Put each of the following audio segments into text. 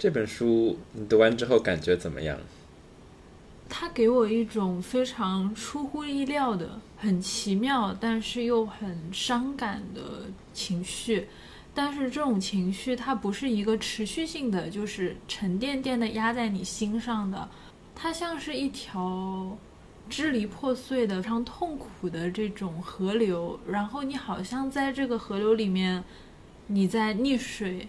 这本书你读完之后感觉怎么样？它给我一种非常出乎意料的、很奇妙，但是又很伤感的情绪。但是这种情绪它不是一个持续性的，就是沉甸甸的压在你心上的。它像是一条支离破碎的、非常痛苦的这种河流，然后你好像在这个河流里面，你在溺水，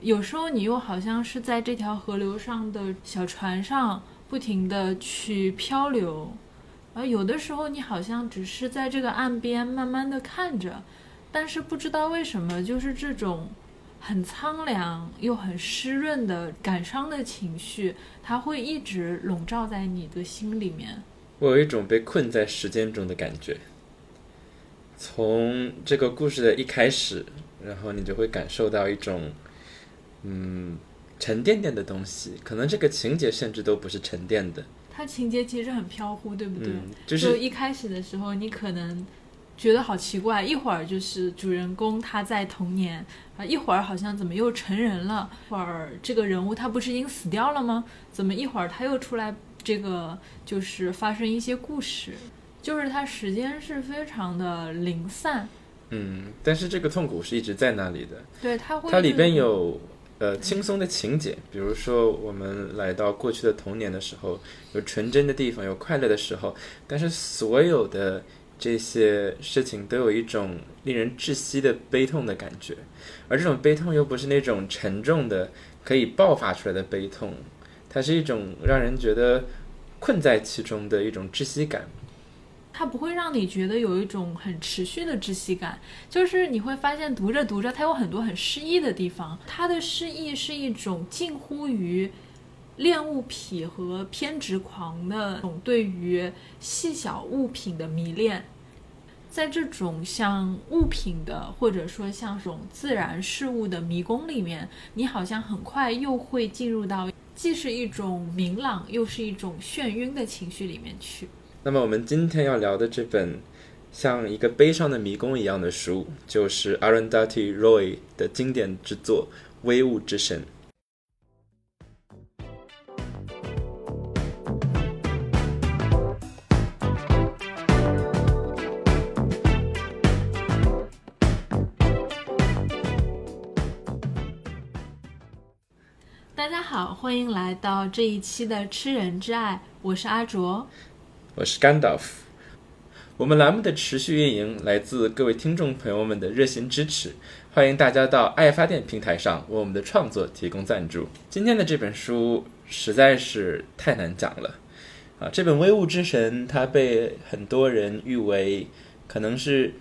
有时候你又好像是在这条河流上的小船上。不停的去漂流，而有的时候你好像只是在这个岸边慢慢的看着，但是不知道为什么，就是这种很苍凉又很湿润的感伤的情绪，它会一直笼罩在你的心里面。我有一种被困在时间中的感觉，从这个故事的一开始，然后你就会感受到一种，嗯。沉甸甸的东西，可能这个情节甚至都不是沉淀的。它情节其实很飘忽，对不对？就是一开始的时候，你可能觉得好奇怪，一会儿就是主人公他在童年啊，一会儿好像怎么又成人了，一会儿这个人物他不是已经死掉了吗？怎么一会儿他又出来？这个就是发生一些故事，就是它时间是非常的零散。嗯，但是这个痛苦是一直在那里的。对，它会，它里边有。呃，轻松的情节，比如说我们来到过去的童年的时候，有纯真的地方，有快乐的时候，但是所有的这些事情都有一种令人窒息的悲痛的感觉，而这种悲痛又不是那种沉重的可以爆发出来的悲痛，它是一种让人觉得困在其中的一种窒息感。它不会让你觉得有一种很持续的窒息感，就是你会发现读着读着，它有很多很诗意的地方。它的诗意是一种近乎于恋物癖和偏执狂的那种对于细小物品的迷恋。在这种像物品的，或者说像这种自然事物的迷宫里面，你好像很快又会进入到既是一种明朗，又是一种眩晕的情绪里面去。那么我们今天要聊的这本像一个悲伤的迷宫一样的书，就是 Arundhati Roy 的经典之作《微物之神》。大家好，欢迎来到这一期的《吃人之爱》，我是阿卓。我是甘道夫。我们栏目的持续运营来自各位听众朋友们的热心支持，欢迎大家到爱发电平台上为我们的创作提供赞助。今天的这本书实在是太难讲了啊！这本《微物之神》它被很多人誉为可能是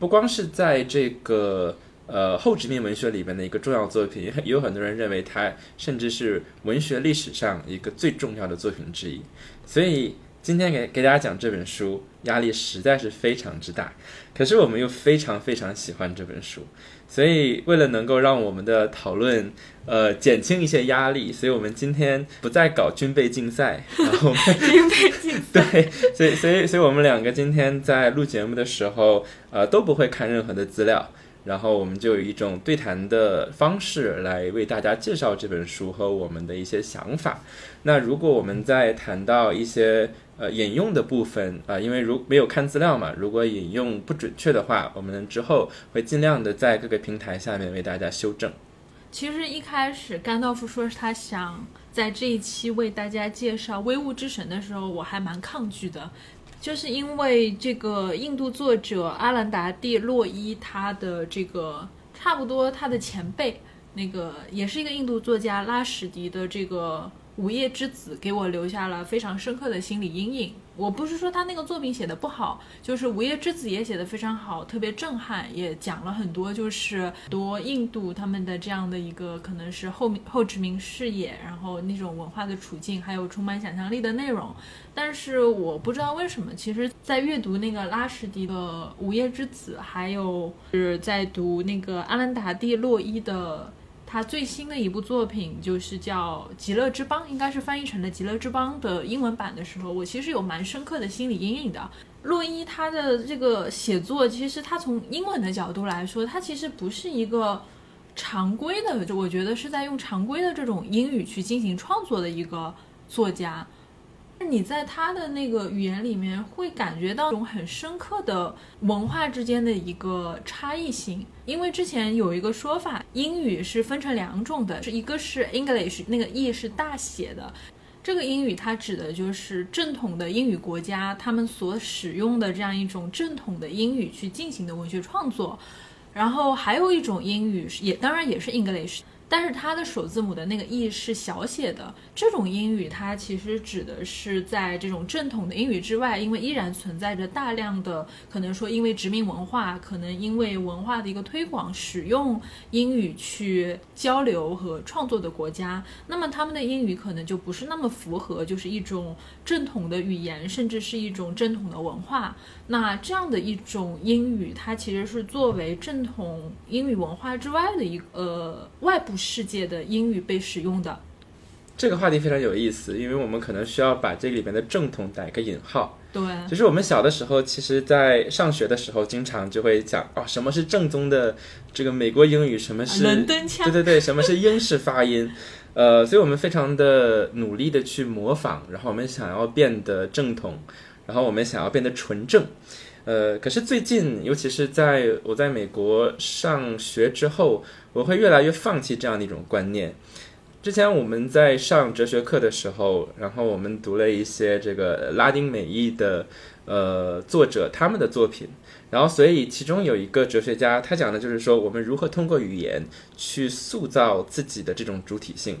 不光是在这个呃后殖民文学里边的一个重要作品，也 有很多人认为它甚至是文学历史上一个最重要的作品之一，所以。今天给给大家讲这本书，压力实在是非常之大，可是我们又非常非常喜欢这本书，所以为了能够让我们的讨论呃减轻一些压力，所以我们今天不再搞军备竞赛，然后军备竞赛对，所以所以所以我们两个今天在录节目的时候，呃都不会看任何的资料。然后我们就以一种对谈的方式来为大家介绍这本书和我们的一些想法。那如果我们在谈到一些呃引用的部分啊，因为如没有看资料嘛，如果引用不准确的话，我们之后会尽量的在各个平台下面为大家修正。其实一开始甘道夫说他想在这一期为大家介绍《微物之神》的时候，我还蛮抗拒的。就是因为这个印度作者阿兰达蒂洛伊，他的这个差不多他的前辈，那个也是一个印度作家拉史迪的这个。《午夜之子》给我留下了非常深刻的心理阴影。我不是说他那个作品写的不好，就是《午夜之子》也写的非常好，特别震撼，也讲了很多，就是多印度他们的这样的一个可能是后后殖民视野，然后那种文化的处境，还有充满想象力的内容。但是我不知道为什么，其实，在阅读那个拉什迪的《午夜之子》，还有是在读那个阿兰达蒂洛伊的。他最新的一部作品就是叫《极乐之邦》，应该是翻译成了《极乐之邦》的英文版的时候，我其实有蛮深刻的心理阴影的。洛伊他的这个写作，其实他从英文的角度来说，他其实不是一个常规的，我觉得是在用常规的这种英语去进行创作的一个作家。你在他的那个语言里面会感觉到一种很深刻的文化之间的一个差异性，因为之前有一个说法，英语是分成两种的，是一个是 English，那个 E 是大写的，这个英语它指的就是正统的英语国家他们所使用的这样一种正统的英语去进行的文学创作，然后还有一种英语也当然也是 English。但是它的首字母的那个 e 是小写的，这种英语它其实指的是在这种正统的英语之外，因为依然存在着大量的可能说因为殖民文化，可能因为文化的一个推广，使用英语去交流和创作的国家，那么他们的英语可能就不是那么符合，就是一种正统的语言，甚至是一种正统的文化。那这样的一种英语，它其实是作为正统英语文化之外的一呃外部世界的英语被使用的。这个话题非常有意思，因为我们可能需要把这里面的正统打一个引号。对，就是我们小的时候，其实，在上学的时候，经常就会讲哦，什么是正宗的这个美国英语，什么是伦敦腔，对对对，什么是英式发音。呃，所以我们非常的努力的去模仿，然后我们想要变得正统。然后我们想要变得纯正，呃，可是最近，尤其是在我在美国上学之后，我会越来越放弃这样的一种观念。之前我们在上哲学课的时候，然后我们读了一些这个拉丁美裔的呃作者他们的作品，然后所以其中有一个哲学家，他讲的就是说我们如何通过语言去塑造自己的这种主体性。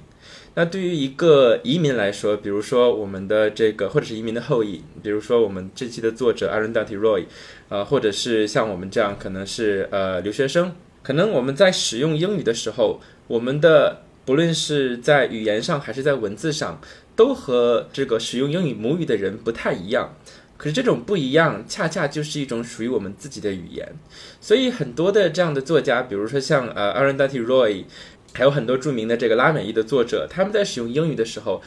那对于一个移民来说，比如说我们的这个，或者是移民的后裔，比如说我们这期的作者 Aaron d a n t Roy，呃，或者是像我们这样可能是呃留学生，可能我们在使用英语的时候，我们的不论是在语言上还是在文字上，都和这个使用英语母语的人不太一样。可是这种不一样，恰恰就是一种属于我们自己的语言。所以很多的这样的作家，比如说像呃 Aaron d a n t y Roy。还有很多著名的这个拉美裔的作者，他们在使用英语的时候，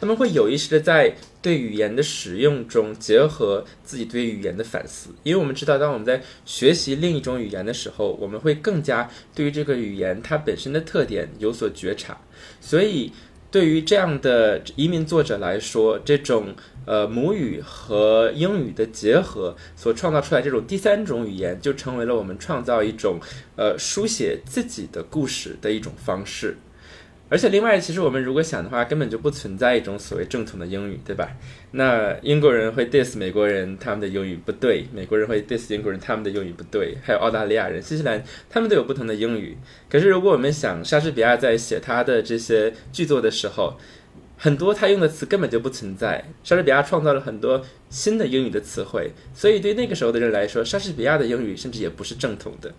他们会有意识的在对语言的使用中结合自己对语言的反思。因为我们知道，当我们在学习另一种语言的时候，我们会更加对于这个语言它本身的特点有所觉察。所以，对于这样的移民作者来说，这种。呃，母语和英语的结合所创造出来这种第三种语言，就成为了我们创造一种呃书写自己的故事的一种方式。而且，另外，其实我们如果想的话，根本就不存在一种所谓正统的英语，对吧？那英国人会 diss 美国人，他们的英语不对；美国人会 diss 英国人，他们的英语不对。还有澳大利亚人、新西兰，他们都有不同的英语。可是，如果我们想莎士比亚在写他的这些剧作的时候，很多他用的词根本就不存在。莎士比亚创造了很多新的英语的词汇，所以对那个时候的人来说，莎士比亚的英语甚至也不是正统的。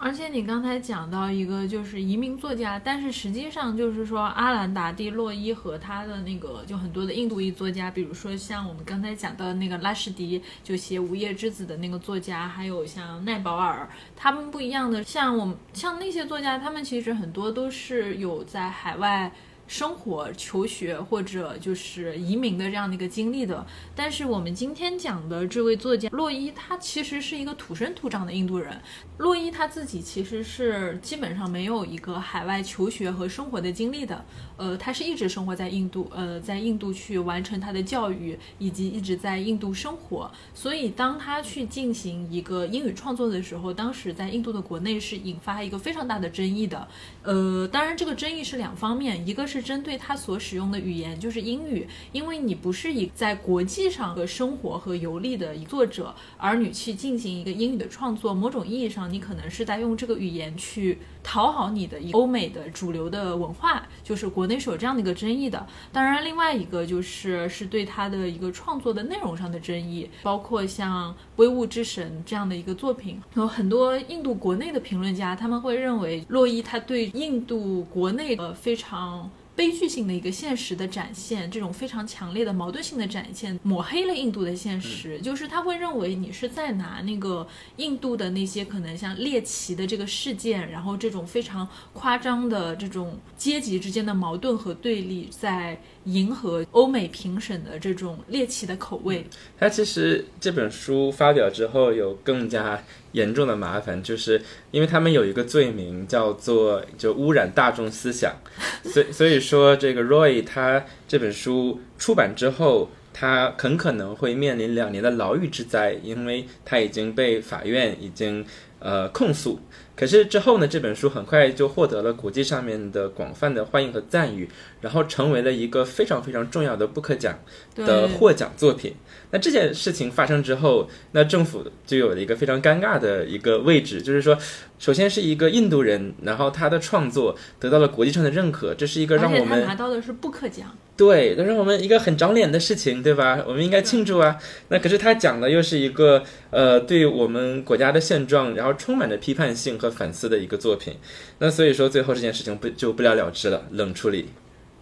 而且你刚才讲到一个就是移民作家，但是实际上就是说阿兰达蒂洛伊和他的那个就很多的印度裔作家，比如说像我们刚才讲到的那个拉什迪，就写《午夜之子》的那个作家，还有像奈保尔，他们不一样的。像我们像那些作家，他们其实很多都是有在海外。生活、求学或者就是移民的这样的一个经历的，但是我们今天讲的这位作家洛伊，他其实是一个土生土长的印度人。洛伊他自己其实是基本上没有一个海外求学和生活的经历的，呃，他是一直生活在印度，呃，在印度去完成他的教育，以及一直在印度生活。所以当他去进行一个英语创作的时候，当时在印度的国内是引发一个非常大的争议的。呃，当然这个争议是两方面，一个是。针对他所使用的语言，就是英语，因为你不是以在国际上的生活和游历的一作者，而你去进行一个英语的创作，某种意义上，你可能是在用这个语言去讨好你的欧美的主流的文化，就是国内是有这样的一个争议的。当然，另外一个就是是对他的一个创作的内容上的争议，包括像《微物之神》这样的一个作品，有很多印度国内的评论家，他们会认为洛伊他对印度国内呃非常。悲剧性的一个现实的展现，这种非常强烈的矛盾性的展现，抹黑了印度的现实。就是他会认为你是在拿那个印度的那些可能像猎奇的这个事件，然后这种非常夸张的这种阶级之间的矛盾和对立，在迎合欧美评审的这种猎奇的口味。他其实这本书发表之后，有更加严重的麻烦，就是因为他们有一个罪名叫做就污染大众思想，所以所以说这个 Roy 他这本书出版之后，他很可能会面临两年的牢狱之灾，因为他已经被法院已经呃控诉。可是之后呢，这本书很快就获得了国际上面的广泛的欢迎和赞誉，然后成为了一个非常非常重要的布克奖的获奖作品。那这件事情发生之后，那政府就有了一个非常尴尬的一个位置，就是说，首先是一个印度人，然后他的创作得到了国际上的认可，这是一个让我们拿到的是布克奖，对，那是我们一个很长脸的事情，对吧？我们应该庆祝啊。那可是他讲的又是一个呃，对我们国家的现状，然后充满着批判性和反思的一个作品。那所以说，最后这件事情不就不了了之了，冷处理。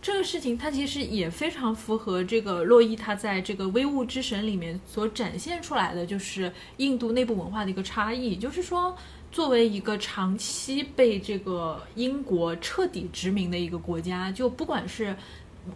这个事情它其实也非常符合这个洛伊他在这个《微物之神》里面所展现出来的，就是印度内部文化的一个差异。就是说，作为一个长期被这个英国彻底殖民的一个国家，就不管是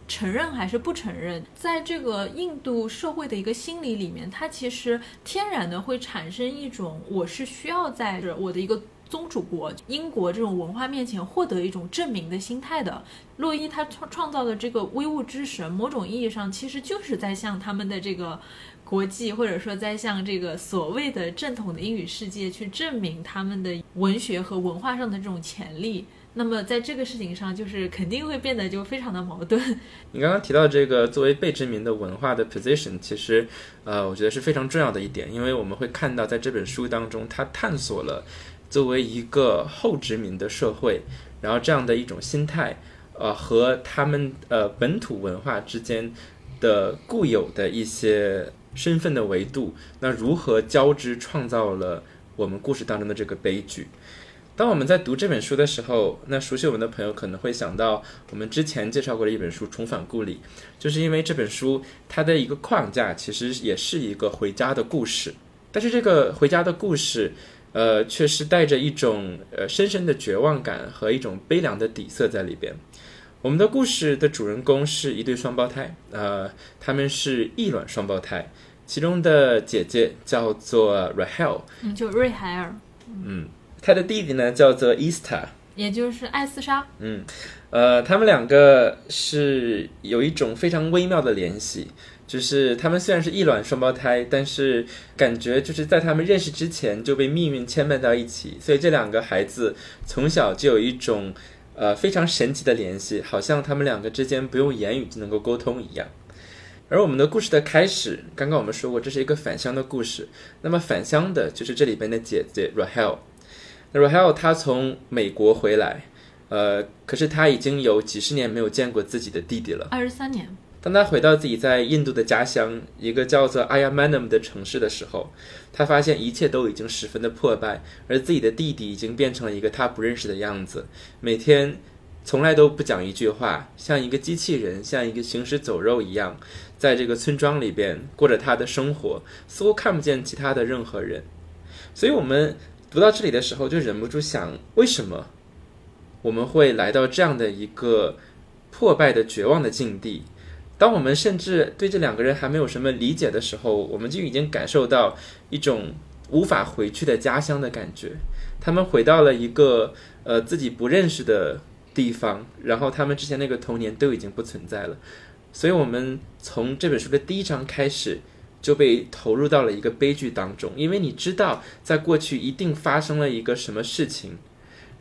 承认还是不承认，在这个印度社会的一个心理里面，它其实天然的会产生一种我是需要在我的一个。宗主国英国这种文化面前获得一种证明的心态的洛伊，他创创造的这个微物之神，某种意义上其实就是在向他们的这个国际，或者说在向这个所谓的正统的英语世界去证明他们的文学和文化上的这种潜力。那么在这个事情上，就是肯定会变得就非常的矛盾。你刚刚提到这个作为被殖民的文化的 position，其实呃，我觉得是非常重要的一点，因为我们会看到在这本书当中，他探索了。作为一个后殖民的社会，然后这样的一种心态，呃，和他们呃本土文化之间的固有的一些身份的维度，那如何交织，创造了我们故事当中的这个悲剧？当我们在读这本书的时候，那熟悉我们的朋友可能会想到我们之前介绍过的一本书《重返故里》，就是因为这本书它的一个框架其实也是一个回家的故事，但是这个回家的故事。呃，却是带着一种呃深深的绝望感和一种悲凉的底色在里边。我们的故事的主人公是一对双胞胎，呃，他们是异卵双胞胎，其中的姐姐叫做 Rahel，嗯，就瑞海尔，嗯，他的弟弟呢叫做 Easter，也就是艾斯莎，嗯，呃，他们两个是有一种非常微妙的联系。就是他们虽然是异卵双胞胎，但是感觉就是在他们认识之前就被命运牵绊到一起，所以这两个孩子从小就有一种呃非常神奇的联系，好像他们两个之间不用言语就能够沟通一样。而我们的故事的开始，刚刚我们说过这是一个返乡的故事，那么返乡的就是这里边的姐姐 Rahel。那 Rahel 她从美国回来，呃，可是她已经有几十年没有见过自己的弟弟了，二十三年。当他回到自己在印度的家乡，一个叫做阿亚曼 m 的城市的时候，他发现一切都已经十分的破败，而自己的弟弟已经变成了一个他不认识的样子，每天从来都不讲一句话，像一个机器人，像一个行尸走肉一样，在这个村庄里边过着他的生活，似乎看不见其他的任何人。所以，我们读到这里的时候，就忍不住想：为什么我们会来到这样的一个破败的、绝望的境地？当我们甚至对这两个人还没有什么理解的时候，我们就已经感受到一种无法回去的家乡的感觉。他们回到了一个呃自己不认识的地方，然后他们之前那个童年都已经不存在了。所以，我们从这本书的第一章开始就被投入到了一个悲剧当中，因为你知道，在过去一定发生了一个什么事情，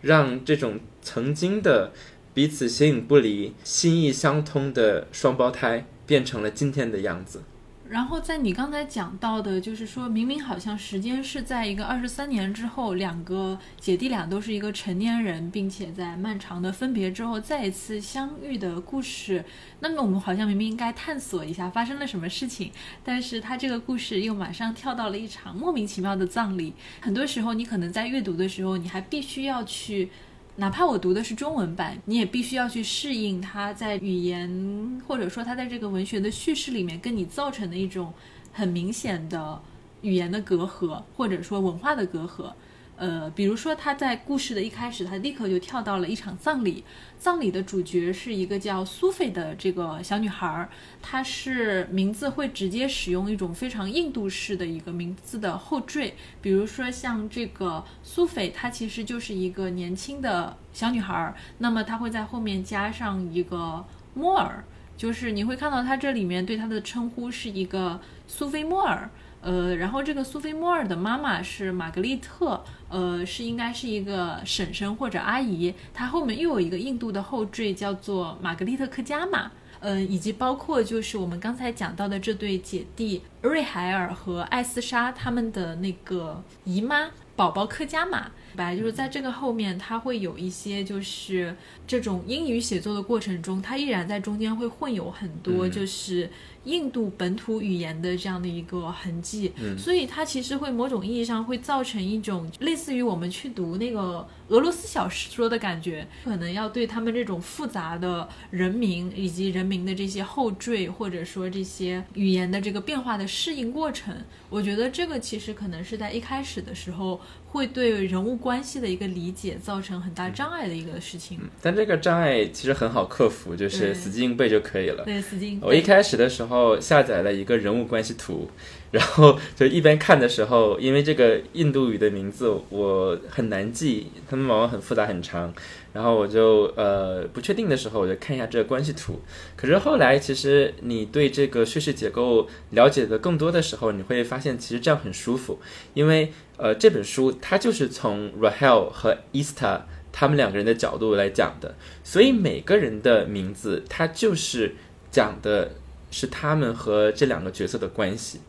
让这种曾经的。彼此形影不离、心意相通的双胞胎变成了今天的样子。然后，在你刚才讲到的，就是说明明好像时间是在一个二十三年之后，两个姐弟俩都是一个成年人，并且在漫长的分别之后再一次相遇的故事。那么，我们好像明明应该探索一下发生了什么事情，但是他这个故事又马上跳到了一场莫名其妙的葬礼。很多时候，你可能在阅读的时候，你还必须要去。哪怕我读的是中文版，你也必须要去适应它在语言或者说它在这个文学的叙事里面跟你造成的一种很明显的语言的隔阂，或者说文化的隔阂。呃，比如说他在故事的一开始，他立刻就跳到了一场葬礼。葬礼的主角是一个叫苏菲的这个小女孩，她是名字会直接使用一种非常印度式的一个名字的后缀，比如说像这个苏菲，她其实就是一个年轻的小女孩，那么她会在后面加上一个莫尔，就是你会看到她这里面对她的称呼是一个苏菲莫尔。呃，然后这个苏菲莫尔的妈妈是玛格丽特，呃，是应该是一个婶婶或者阿姨。她后面又有一个印度的后缀，叫做玛格丽特克加玛，呃，以及包括就是我们刚才讲到的这对姐弟瑞海尔和艾斯莎他们的那个姨妈宝宝克加玛。白就是在这个后面，它会有一些就是这种英语写作的过程中，它依然在中间会混有很多就是。印度本土语言的这样的一个痕迹，所以它其实会某种意义上会造成一种类似于我们去读那个俄罗斯小说的感觉，可能要对他们这种复杂的人名以及人名的这些后缀，或者说这些语言的这个变化的适应过程，我觉得这个其实可能是在一开始的时候会对人物关系的一个理解造成很大障碍的一个事情。但这个障碍其实很好克服，就是死记硬背就可以了。对，死记硬背。我一开始的时候。下载了一个人物关系图，然后就一边看的时候，因为这个印度语的名字我很难记，他们往往很复杂很长，然后我就呃不确定的时候，我就看一下这个关系图。可是后来，其实你对这个叙事结构了解的更多的时候，你会发现其实这样很舒服，因为呃这本书它就是从 Rahel 和 Ista 他们两个人的角度来讲的，所以每个人的名字它就是讲的。是他们和这两个角色的关系，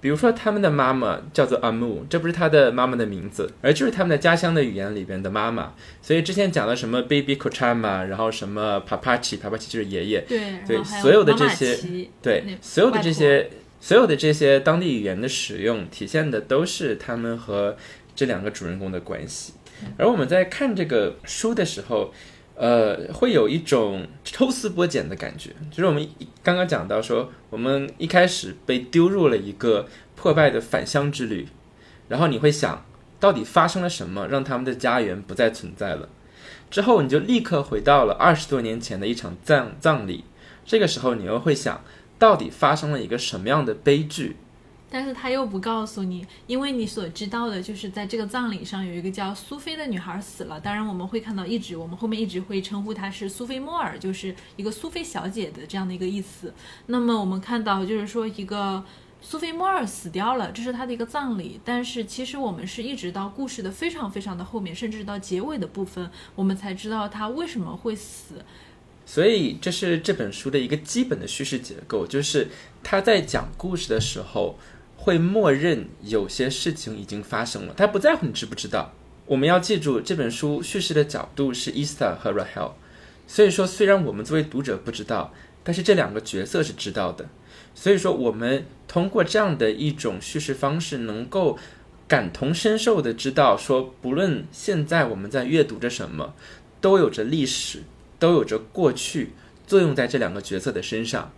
比如说他们的妈妈叫做阿木，这不是他的妈妈的名字，而就是他们的家乡的语言里边的妈妈。所以之前讲了什么 baby kochama，然后什么 papachi，papachi 就是爷爷，对对，所有的这些，对，所有的这些，所有的这些当地语言的使用，体现的都是他们和这两个主人公的关系。而我们在看这个书的时候。呃，会有一种抽丝剥茧的感觉，就是我们刚刚讲到说，我们一开始被丢入了一个破败的返乡之旅，然后你会想到底发生了什么，让他们的家园不再存在了。之后你就立刻回到了二十多年前的一场葬葬礼，这个时候你又会想到底发生了一个什么样的悲剧。但是他又不告诉你，因为你所知道的就是在这个葬礼上有一个叫苏菲的女孩死了。当然我们会看到一直，我们后面一直会称呼她是苏菲莫尔，就是一个苏菲小姐的这样的一个意思。那么我们看到就是说一个苏菲莫尔死掉了，这是她的一个葬礼。但是其实我们是一直到故事的非常非常的后面，甚至到结尾的部分，我们才知道她为什么会死。所以这是这本书的一个基本的叙事结构，就是他在讲故事的时候。会默认有些事情已经发生了，他不在乎你知不知道。我们要记住，这本书叙事的角度是 Easter 和 Rahel，所以说虽然我们作为读者不知道，但是这两个角色是知道的。所以说，我们通过这样的一种叙事方式，能够感同身受的知道，说不论现在我们在阅读着什么，都有着历史，都有着过去作用在这两个角色的身上。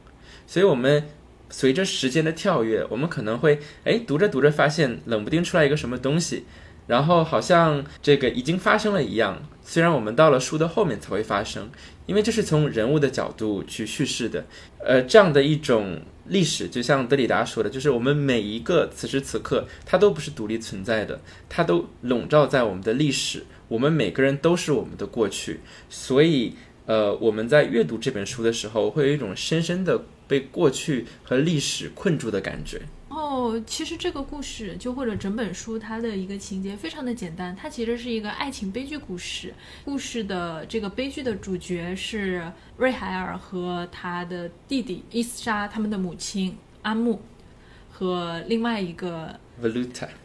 所以，我们。随着时间的跳跃，我们可能会哎读着读着发现冷不丁出来一个什么东西，然后好像这个已经发生了一样。虽然我们到了书的后面才会发生，因为这是从人物的角度去叙事的。呃，这样的一种历史，就像德里达说的，就是我们每一个此时此刻，它都不是独立存在的，它都笼罩在我们的历史。我们每个人都是我们的过去，所以呃，我们在阅读这本书的时候，会有一种深深的。被过去和历史困住的感觉。哦，其实这个故事就或者整本书，它的一个情节非常的简单，它其实是一个爱情悲剧故事。故事的这个悲剧的主角是瑞海尔和他的弟弟伊斯莎，他们的母亲阿木和另外一个。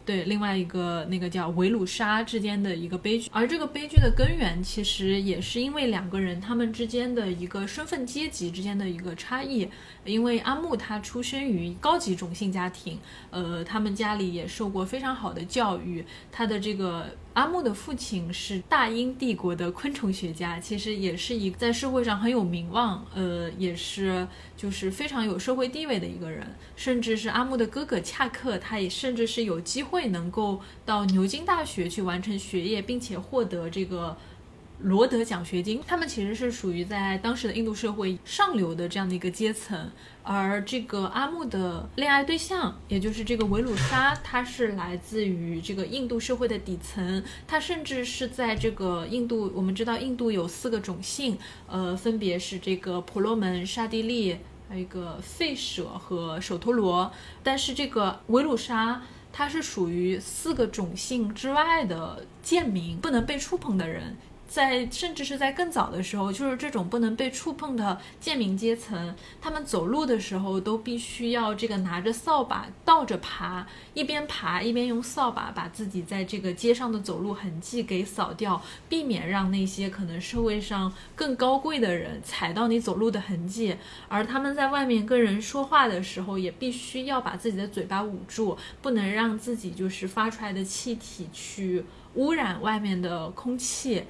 对，另外一个那个叫维鲁莎之间的一个悲剧，而这个悲剧的根源其实也是因为两个人他们之间的一个身份阶级之间的一个差异。因为阿木他出生于高级种姓家庭，呃，他们家里也受过非常好的教育，他的这个。阿木的父亲是大英帝国的昆虫学家，其实也是一个在社会上很有名望，呃，也是就是非常有社会地位的一个人。甚至是阿木的哥哥恰克，他也甚至是有机会能够到牛津大学去完成学业，并且获得这个。罗德奖学金，他们其实是属于在当时的印度社会上流的这样的一个阶层，而这个阿木的恋爱对象，也就是这个维鲁莎，他是来自于这个印度社会的底层，他甚至是在这个印度，我们知道印度有四个种姓，呃，分别是这个婆罗门、刹帝利，还有一个吠舍和首陀罗，但是这个维鲁莎，他是属于四个种姓之外的贱民，不能被触碰的人。在甚至是在更早的时候，就是这种不能被触碰的贱民阶层，他们走路的时候都必须要这个拿着扫把倒着爬，一边爬一边用扫把把自己在这个街上的走路痕迹给扫掉，避免让那些可能社会上更高贵的人踩到你走路的痕迹。而他们在外面跟人说话的时候，也必须要把自己的嘴巴捂住，不能让自己就是发出来的气体去污染外面的空气。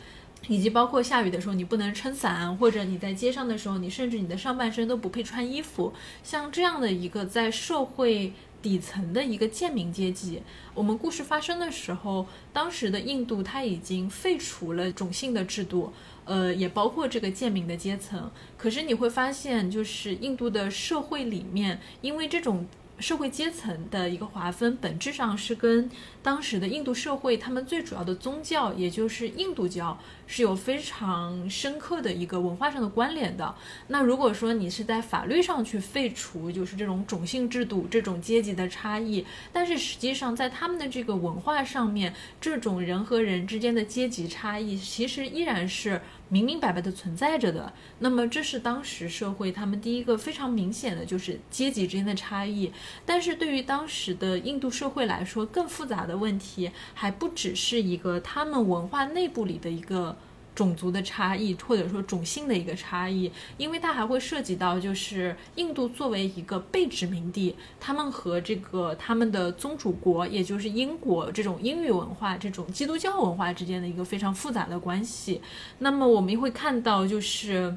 以及包括下雨的时候，你不能撑伞，或者你在街上的时候，你甚至你的上半身都不配穿衣服。像这样的一个在社会底层的一个贱民阶级，我们故事发生的时候，当时的印度它已经废除了种姓的制度，呃，也包括这个贱民的阶层。可是你会发现，就是印度的社会里面，因为这种。社会阶层的一个划分，本质上是跟当时的印度社会他们最主要的宗教，也就是印度教，是有非常深刻的一个文化上的关联的。那如果说你是在法律上去废除，就是这种种姓制度、这种阶级的差异，但是实际上在他们的这个文化上面，这种人和人之间的阶级差异，其实依然是。明明白白的存在着的，那么这是当时社会他们第一个非常明显的就是阶级之间的差异。但是对于当时的印度社会来说，更复杂的问题还不只是一个他们文化内部里的一个。种族的差异，或者说种姓的一个差异，因为它还会涉及到，就是印度作为一个被殖民地，他们和这个他们的宗主国，也就是英国这种英语文化、这种基督教文化之间的一个非常复杂的关系。那么我们会看到，就是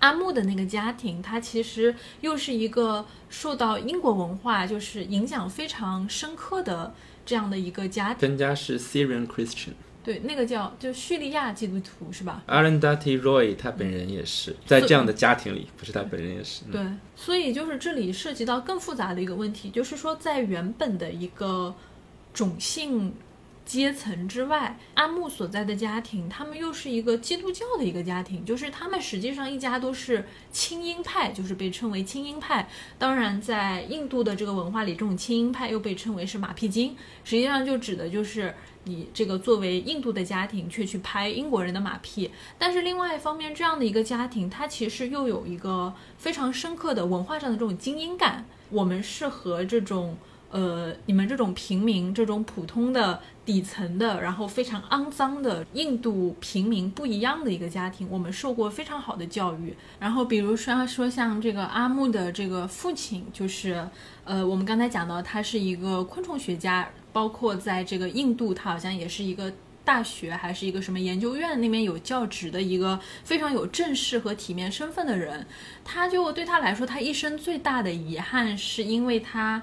阿木的那个家庭，他其实又是一个受到英国文化就是影响非常深刻的这样的一个家庭。分家是 Syrian Christian。对，那个叫就叙利亚基督徒是吧？Arundhati Roy 他本人也是在这样的家庭里，不是他本人也是。对，所以就是这里涉及到更复杂的一个问题，就是说在原本的一个种姓。阶层之外，阿木所在的家庭，他们又是一个基督教的一个家庭，就是他们实际上一家都是清音派，就是被称为清音派。当然，在印度的这个文化里，这种清音派又被称为是马屁精，实际上就指的就是你这个作为印度的家庭，却去拍英国人的马屁。但是另外一方面，这样的一个家庭，它其实又有一个非常深刻的文化上的这种精英感。我们是和这种。呃，你们这种平民、这种普通的底层的，然后非常肮脏的印度平民不一样的一个家庭，我们受过非常好的教育。然后，比如说说像这个阿木的这个父亲，就是呃，我们刚才讲到他是一个昆虫学家，包括在这个印度，他好像也是一个大学还是一个什么研究院那边有教职的一个非常有正式和体面身份的人。他就对他来说，他一生最大的遗憾是因为他。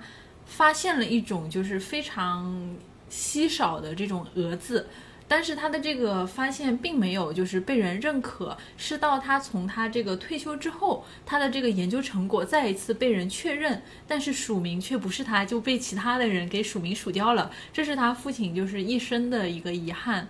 发现了一种就是非常稀少的这种蛾子，但是他的这个发现并没有就是被人认可，是到他从他这个退休之后，他的这个研究成果再一次被人确认，但是署名却不是他，就被其他的人给署名署掉了，这是他父亲就是一生的一个遗憾，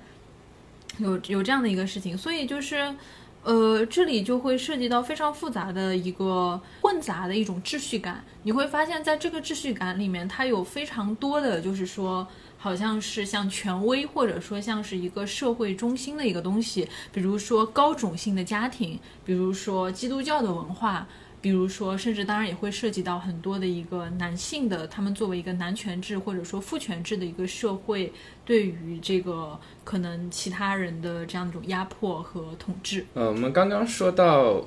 有有这样的一个事情，所以就是。呃，这里就会涉及到非常复杂的一个混杂的一种秩序感。你会发现在这个秩序感里面，它有非常多的，就是说，好像是像权威，或者说像是一个社会中心的一个东西，比如说高种姓的家庭，比如说基督教的文化。比如说，甚至当然也会涉及到很多的一个男性的，他们作为一个男权制或者说父权制的一个社会，对于这个可能其他人的这样一种压迫和统治。呃，我们刚刚说到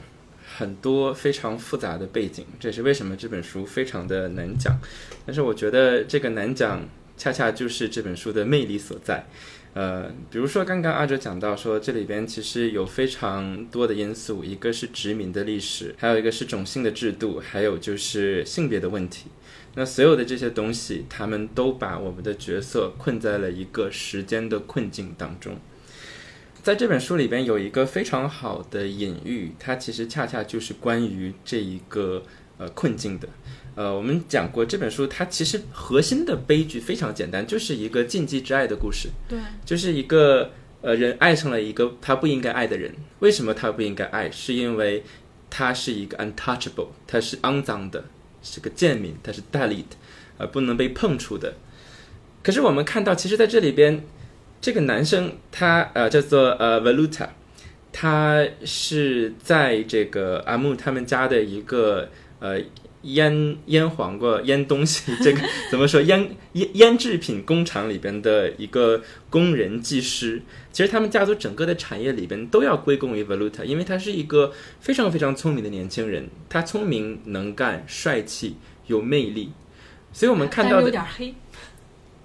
很多非常复杂的背景，这也是为什么这本书非常的难讲。但是我觉得这个难讲，恰恰就是这本书的魅力所在。呃，比如说刚刚阿哲讲到说，这里边其实有非常多的因素，一个是殖民的历史，还有一个是种姓的制度，还有就是性别的问题。那所有的这些东西，他们都把我们的角色困在了一个时间的困境当中。在这本书里边有一个非常好的隐喻，它其实恰恰就是关于这一个呃困境的。呃，我们讲过这本书，它其实核心的悲剧非常简单，就是一个禁忌之爱的故事。对，就是一个呃人爱上了一个他不应该爱的人。为什么他不应该爱？是因为他是一个 untouchable，他是肮脏的，是个贱民，他是 dalit，呃，不能被碰触的。可是我们看到，其实在这里边。这个男生他呃叫做呃 Valuta，他是在这个阿木他们家的一个呃腌腌黄瓜腌东西这个 怎么说腌腌腌制品工厂里边的一个工人技师。其实他们家族整个的产业里边都要归功于 Valuta，因为他是一个非常非常聪明的年轻人，他聪明能干、帅气、有魅力，所以我们看到的有点黑，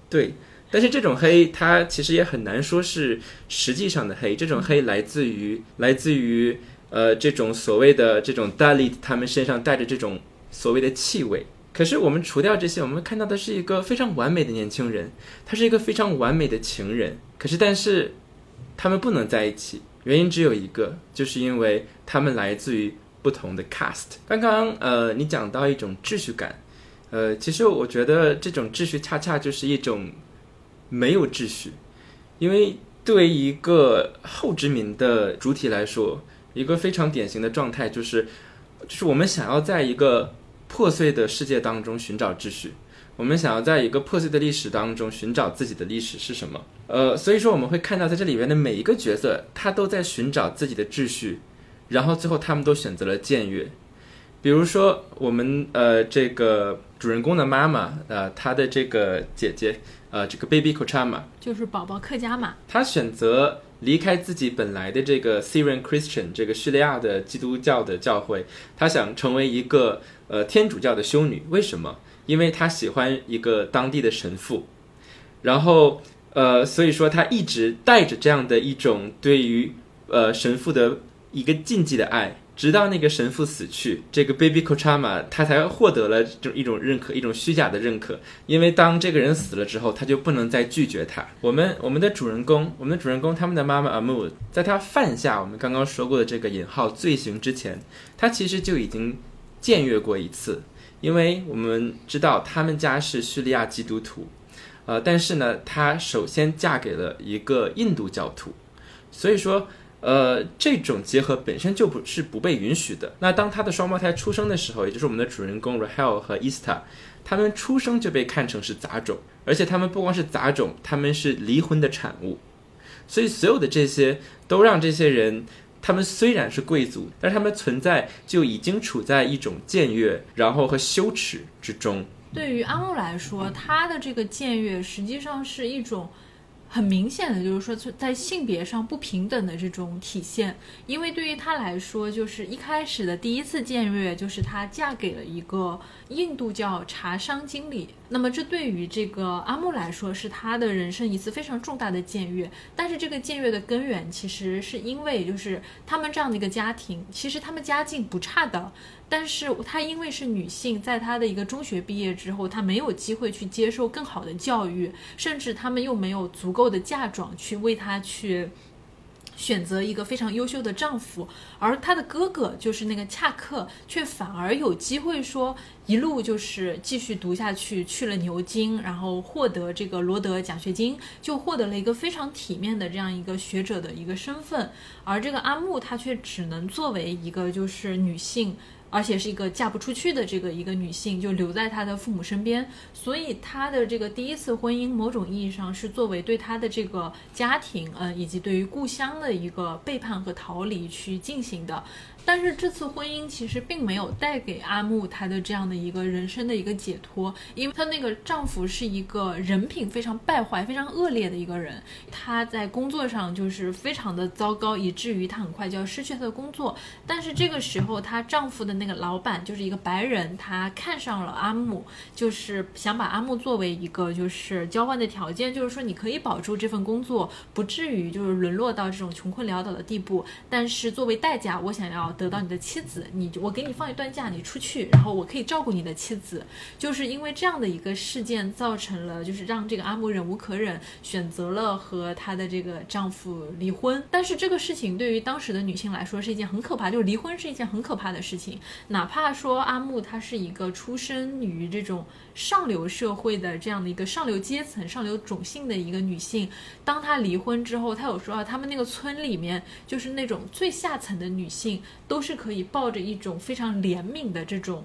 对。但是这种黑，它其实也很难说是实际上的黑。这种黑来自于来自于呃这种所谓的这种 dalit，他们身上带着这种所谓的气味。可是我们除掉这些，我们看到的是一个非常完美的年轻人，他是一个非常完美的情人。可是但是他们不能在一起，原因只有一个，就是因为他们来自于不同的 cast。刚刚呃你讲到一种秩序感，呃其实我觉得这种秩序恰恰就是一种。没有秩序，因为对于一个后殖民的主体来说，一个非常典型的状态就是，就是我们想要在一个破碎的世界当中寻找秩序，我们想要在一个破碎的历史当中寻找自己的历史是什么？呃，所以说我们会看到在这里面的每一个角色，他都在寻找自己的秩序，然后最后他们都选择了僭越。比如说我们呃这个主人公的妈妈，呃她的这个姐姐。呃，这个 Baby Kochama 就是宝宝克家嘛，她选择离开自己本来的这个 Syrian Christian 这个叙利亚的基督教的教会，他想成为一个呃天主教的修女。为什么？因为她喜欢一个当地的神父，然后呃，所以说她一直带着这样的一种对于呃神父的一个禁忌的爱。直到那个神父死去，这个 Baby Kochama 他才获得了这种一种认可，一种虚假的认可。因为当这个人死了之后，他就不能再拒绝他。我们我们的主人公，我们的主人公他们的妈妈 Amu，在他犯下我们刚刚说过的这个引号罪行之前，他其实就已经僭越过一次。因为我们知道他们家是叙利亚基督徒，呃，但是呢，她首先嫁给了一个印度教徒，所以说。呃，这种结合本身就不是不被允许的。那当他的双胞胎出生的时候，也就是我们的主人公 Rahel 和 Ista，他们出生就被看成是杂种，而且他们不光是杂种，他们是离婚的产物。所以所有的这些都让这些人，他们虽然是贵族，但是他们存在就已经处在一种僭越，然后和羞耻之中。对于阿木来说，他的这个僭越实际上是一种。很明显的就是说，在性别上不平等的这种体现，因为对于她来说，就是一开始的第一次僭越，就是她嫁给了一个印度教茶商经理。那么这对于这个阿木来说，是他的人生一次非常重大的僭越。但是这个僭越的根源，其实是因为就是他们这样的一个家庭，其实他们家境不差的。但是她因为是女性，在她的一个中学毕业之后，她没有机会去接受更好的教育，甚至他们又没有足够的嫁妆去为她去选择一个非常优秀的丈夫，而她的哥哥就是那个恰克，却反而有机会说一路就是继续读下去，去了牛津，然后获得这个罗德奖学金，就获得了一个非常体面的这样一个学者的一个身份，而这个阿木她却只能作为一个就是女性。而且是一个嫁不出去的这个一个女性，就留在她的父母身边，所以她的这个第一次婚姻，某种意义上是作为对她的这个家庭，呃，以及对于故乡的一个背叛和逃离去进行的。但是这次婚姻其实并没有带给阿木她的这样的一个人生的一个解脱，因为她那个丈夫是一个人品非常败坏、非常恶劣的一个人，他在工作上就是非常的糟糕，以至于她很快就要失去她的工作。但是这个时候，她丈夫的那个老板就是一个白人，他看上了阿木，就是想把阿木作为一个就是交换的条件，就是说你可以保住这份工作，不至于就是沦落到这种穷困潦倒的地步，但是作为代价，我想要。得到你的妻子，你我给你放一段假，你出去，然后我可以照顾你的妻子。就是因为这样的一个事件，造成了就是让这个阿木忍无可忍，选择了和她的这个丈夫离婚。但是这个事情对于当时的女性来说是一件很可怕，就是离婚是一件很可怕的事情。哪怕说阿木她是一个出生于这种上流社会的这样的一个上流阶层、上流种姓的一个女性，当她离婚之后，她有说啊，他们那个村里面就是那种最下层的女性，都是可以抱着一种非常怜悯的这种。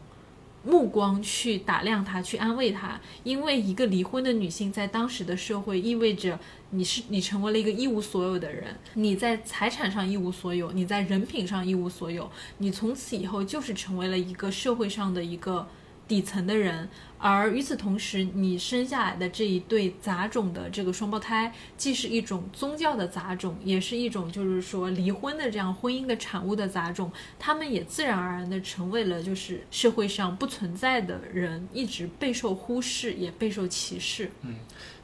目光去打量她，去安慰她，因为一个离婚的女性在当时的社会意味着你是你成为了一个一无所有的人，你在财产上一无所有，你在人品上一无所有，你从此以后就是成为了一个社会上的一个底层的人。而与此同时，你生下来的这一对杂种的这个双胞胎，既是一种宗教的杂种，也是一种就是说离婚的这样婚姻的产物的杂种，他们也自然而然的成为了就是社会上不存在的人，一直备受忽视，也备受歧视。嗯，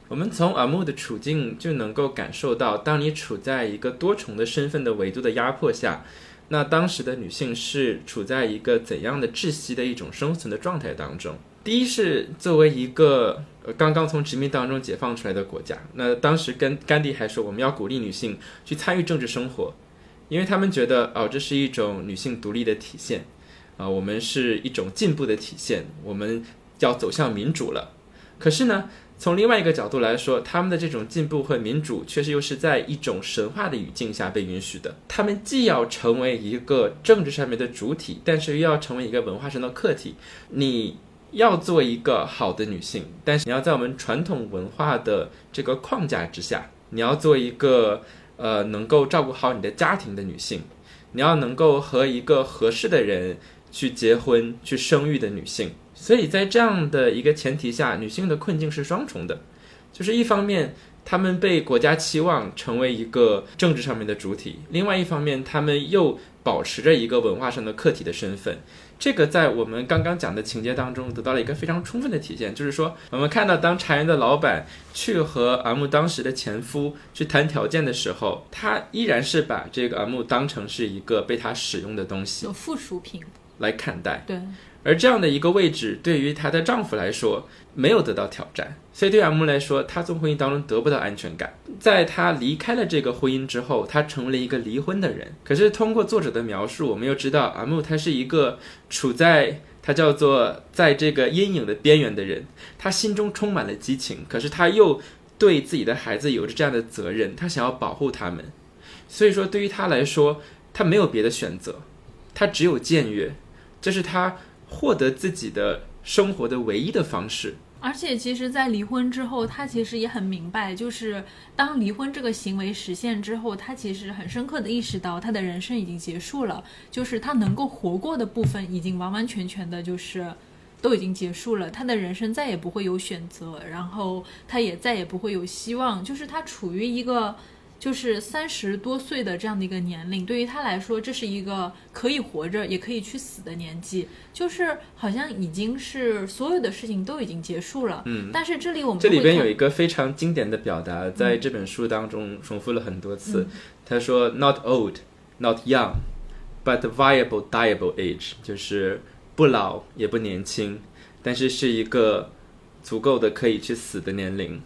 我们从阿木的处境就能够感受到，当你处在一个多重的身份的维度的压迫下，那当时的女性是处在一个怎样的窒息的一种生存的状态当中。第一是作为一个呃刚刚从殖民当中解放出来的国家，那当时跟甘地还说我们要鼓励女性去参与政治生活，因为他们觉得哦这是一种女性独立的体现，啊我们是一种进步的体现，我们要走向民主了。可是呢，从另外一个角度来说，他们的这种进步和民主确实又是在一种神话的语境下被允许的。他们既要成为一个政治上面的主体，但是又要成为一个文化上的客体。你。要做一个好的女性，但是你要在我们传统文化的这个框架之下，你要做一个呃能够照顾好你的家庭的女性，你要能够和一个合适的人去结婚、去生育的女性。所以在这样的一个前提下，女性的困境是双重的，就是一方面她们被国家期望成为一个政治上面的主体，另外一方面她们又保持着一个文化上的客体的身份。这个在我们刚刚讲的情节当中得到了一个非常充分的体现，就是说，我们看到当茶园的老板去和阿木当时的前夫去谈条件的时候，他依然是把这个阿木当成是一个被他使用的东西，有附属品来看待。对。而这样的一个位置，对于她的丈夫来说没有得到挑战，所以对阿木来说，她从婚姻当中得不到安全感。在她离开了这个婚姻之后，她成为了一个离婚的人。可是通过作者的描述，我们又知道阿木她是一个处在她叫做在这个阴影的边缘的人。她心中充满了激情，可是她又对自己的孩子有着这样的责任，她想要保护他们。所以说，对于她来说，她没有别的选择，她只有僭越，这是她。获得自己的生活的唯一的方式，而且其实，在离婚之后，他其实也很明白，就是当离婚这个行为实现之后，他其实很深刻的意识到，他的人生已经结束了，就是他能够活过的部分已经完完全全的，就是都已经结束了，他的人生再也不会有选择，然后他也再也不会有希望，就是他处于一个。就是三十多岁的这样的一个年龄，对于他来说，这是一个可以活着也可以去死的年纪。就是好像已经是所有的事情都已经结束了。嗯，但是这里我们这里边有一个非常经典的表达，在这本书当中重复了很多次。他说：“Not old, not young, but viable, diable age，就是不老也不年轻，但是是一个足够的可以去死的年龄。”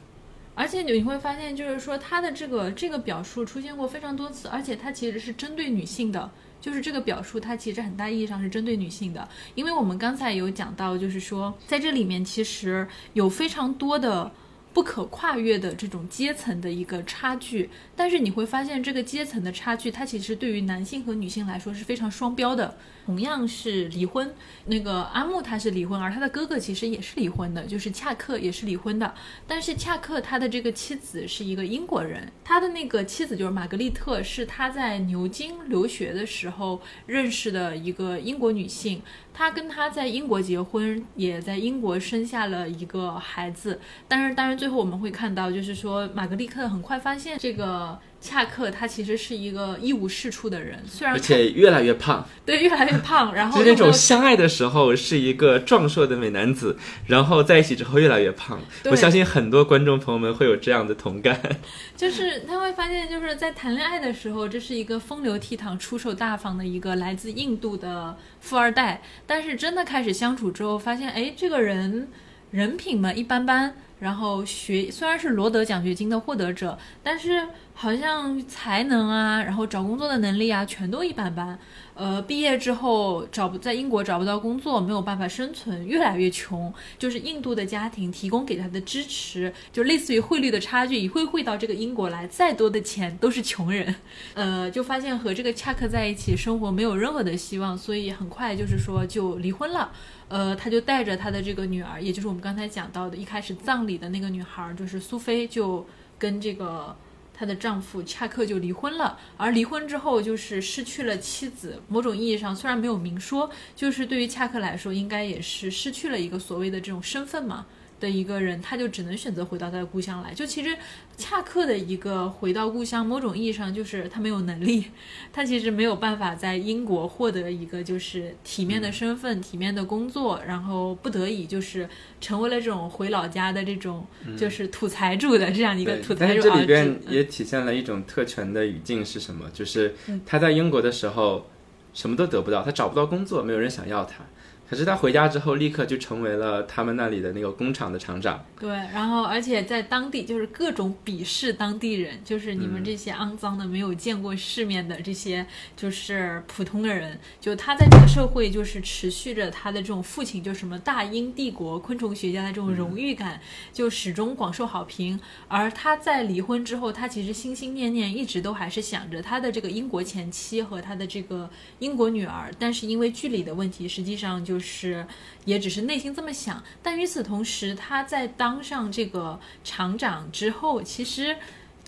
而且你会发现，就是说他的这个这个表述出现过非常多次，而且它其实是针对女性的。就是这个表述，它其实很大意义上是针对女性的，因为我们刚才有讲到，就是说在这里面其实有非常多的。不可跨越的这种阶层的一个差距，但是你会发现这个阶层的差距，它其实对于男性和女性来说是非常双标的。同样是离婚，那个阿木他是离婚，而他的哥哥其实也是离婚的，就是恰克也是离婚的。但是恰克他的这个妻子是一个英国人，他的那个妻子就是玛格丽特，是他在牛津留学的时候认识的一个英国女性。他跟他在英国结婚，也在英国生下了一个孩子。但是，当然最后我们会看到，就是说玛格丽特很快发现这个恰克他其实是一个一无是处的人，虽然而且越来越胖，对越来越胖，然后就那种相爱的时候是一个壮硕的美男子，然后在一起之后越来越胖。我相信很多观众朋友们会有这样的同感。就是他会发现，就是在谈恋爱的时候，这是一个风流倜傥、出手大方的一个来自印度的富二代。但是真的开始相处之后，发现哎，这个人人品嘛一般般，然后学虽然是罗德奖学金的获得者，但是好像才能啊，然后找工作的能力啊，全都一般般。呃，毕业之后找不在英国找不到工作，没有办法生存，越来越穷。就是印度的家庭提供给他的支持，就类似于汇率的差距，一汇汇到这个英国来，再多的钱都是穷人。呃，就发现和这个恰克在一起生活没有任何的希望，所以很快就是说就离婚了。呃，他就带着他的这个女儿，也就是我们刚才讲到的，一开始葬礼的那个女孩，就是苏菲，就跟这个她的丈夫恰克就离婚了。而离婚之后，就是失去了妻子，某种意义上虽然没有明说，就是对于恰克来说，应该也是失去了一个所谓的这种身份嘛。的一个人，他就只能选择回到他的故乡来。就其实恰克的一个回到故乡，某种意义上就是他没有能力，他其实没有办法在英国获得一个就是体面的身份、体面的工作，然后不得已就是成为了这种回老家的这种就是土财主的这样一个对土但是这里财主儿子。边也体现了一种特权的语境是什么？就是嗯他在英国的时候什么都得不到，他找不到工作，没有人想要他。可是他回家之后，立刻就成为了他们那里的那个工厂的厂长。对，然后而且在当地就是各种鄙视当地人，就是你们这些肮脏的、没有见过世面的这些就是普通的人，就他在这个社会就是持续着他的这种父亲就什么大英帝国昆虫学家的这种荣誉感，就始终广受好评。而他在离婚之后，他其实心心念念一直都还是想着他的这个英国前妻和他的这个英国女儿，但是因为距离的问题，实际上就是是也只是内心这么想。但与此同时，他在当上这个厂长之后，其实。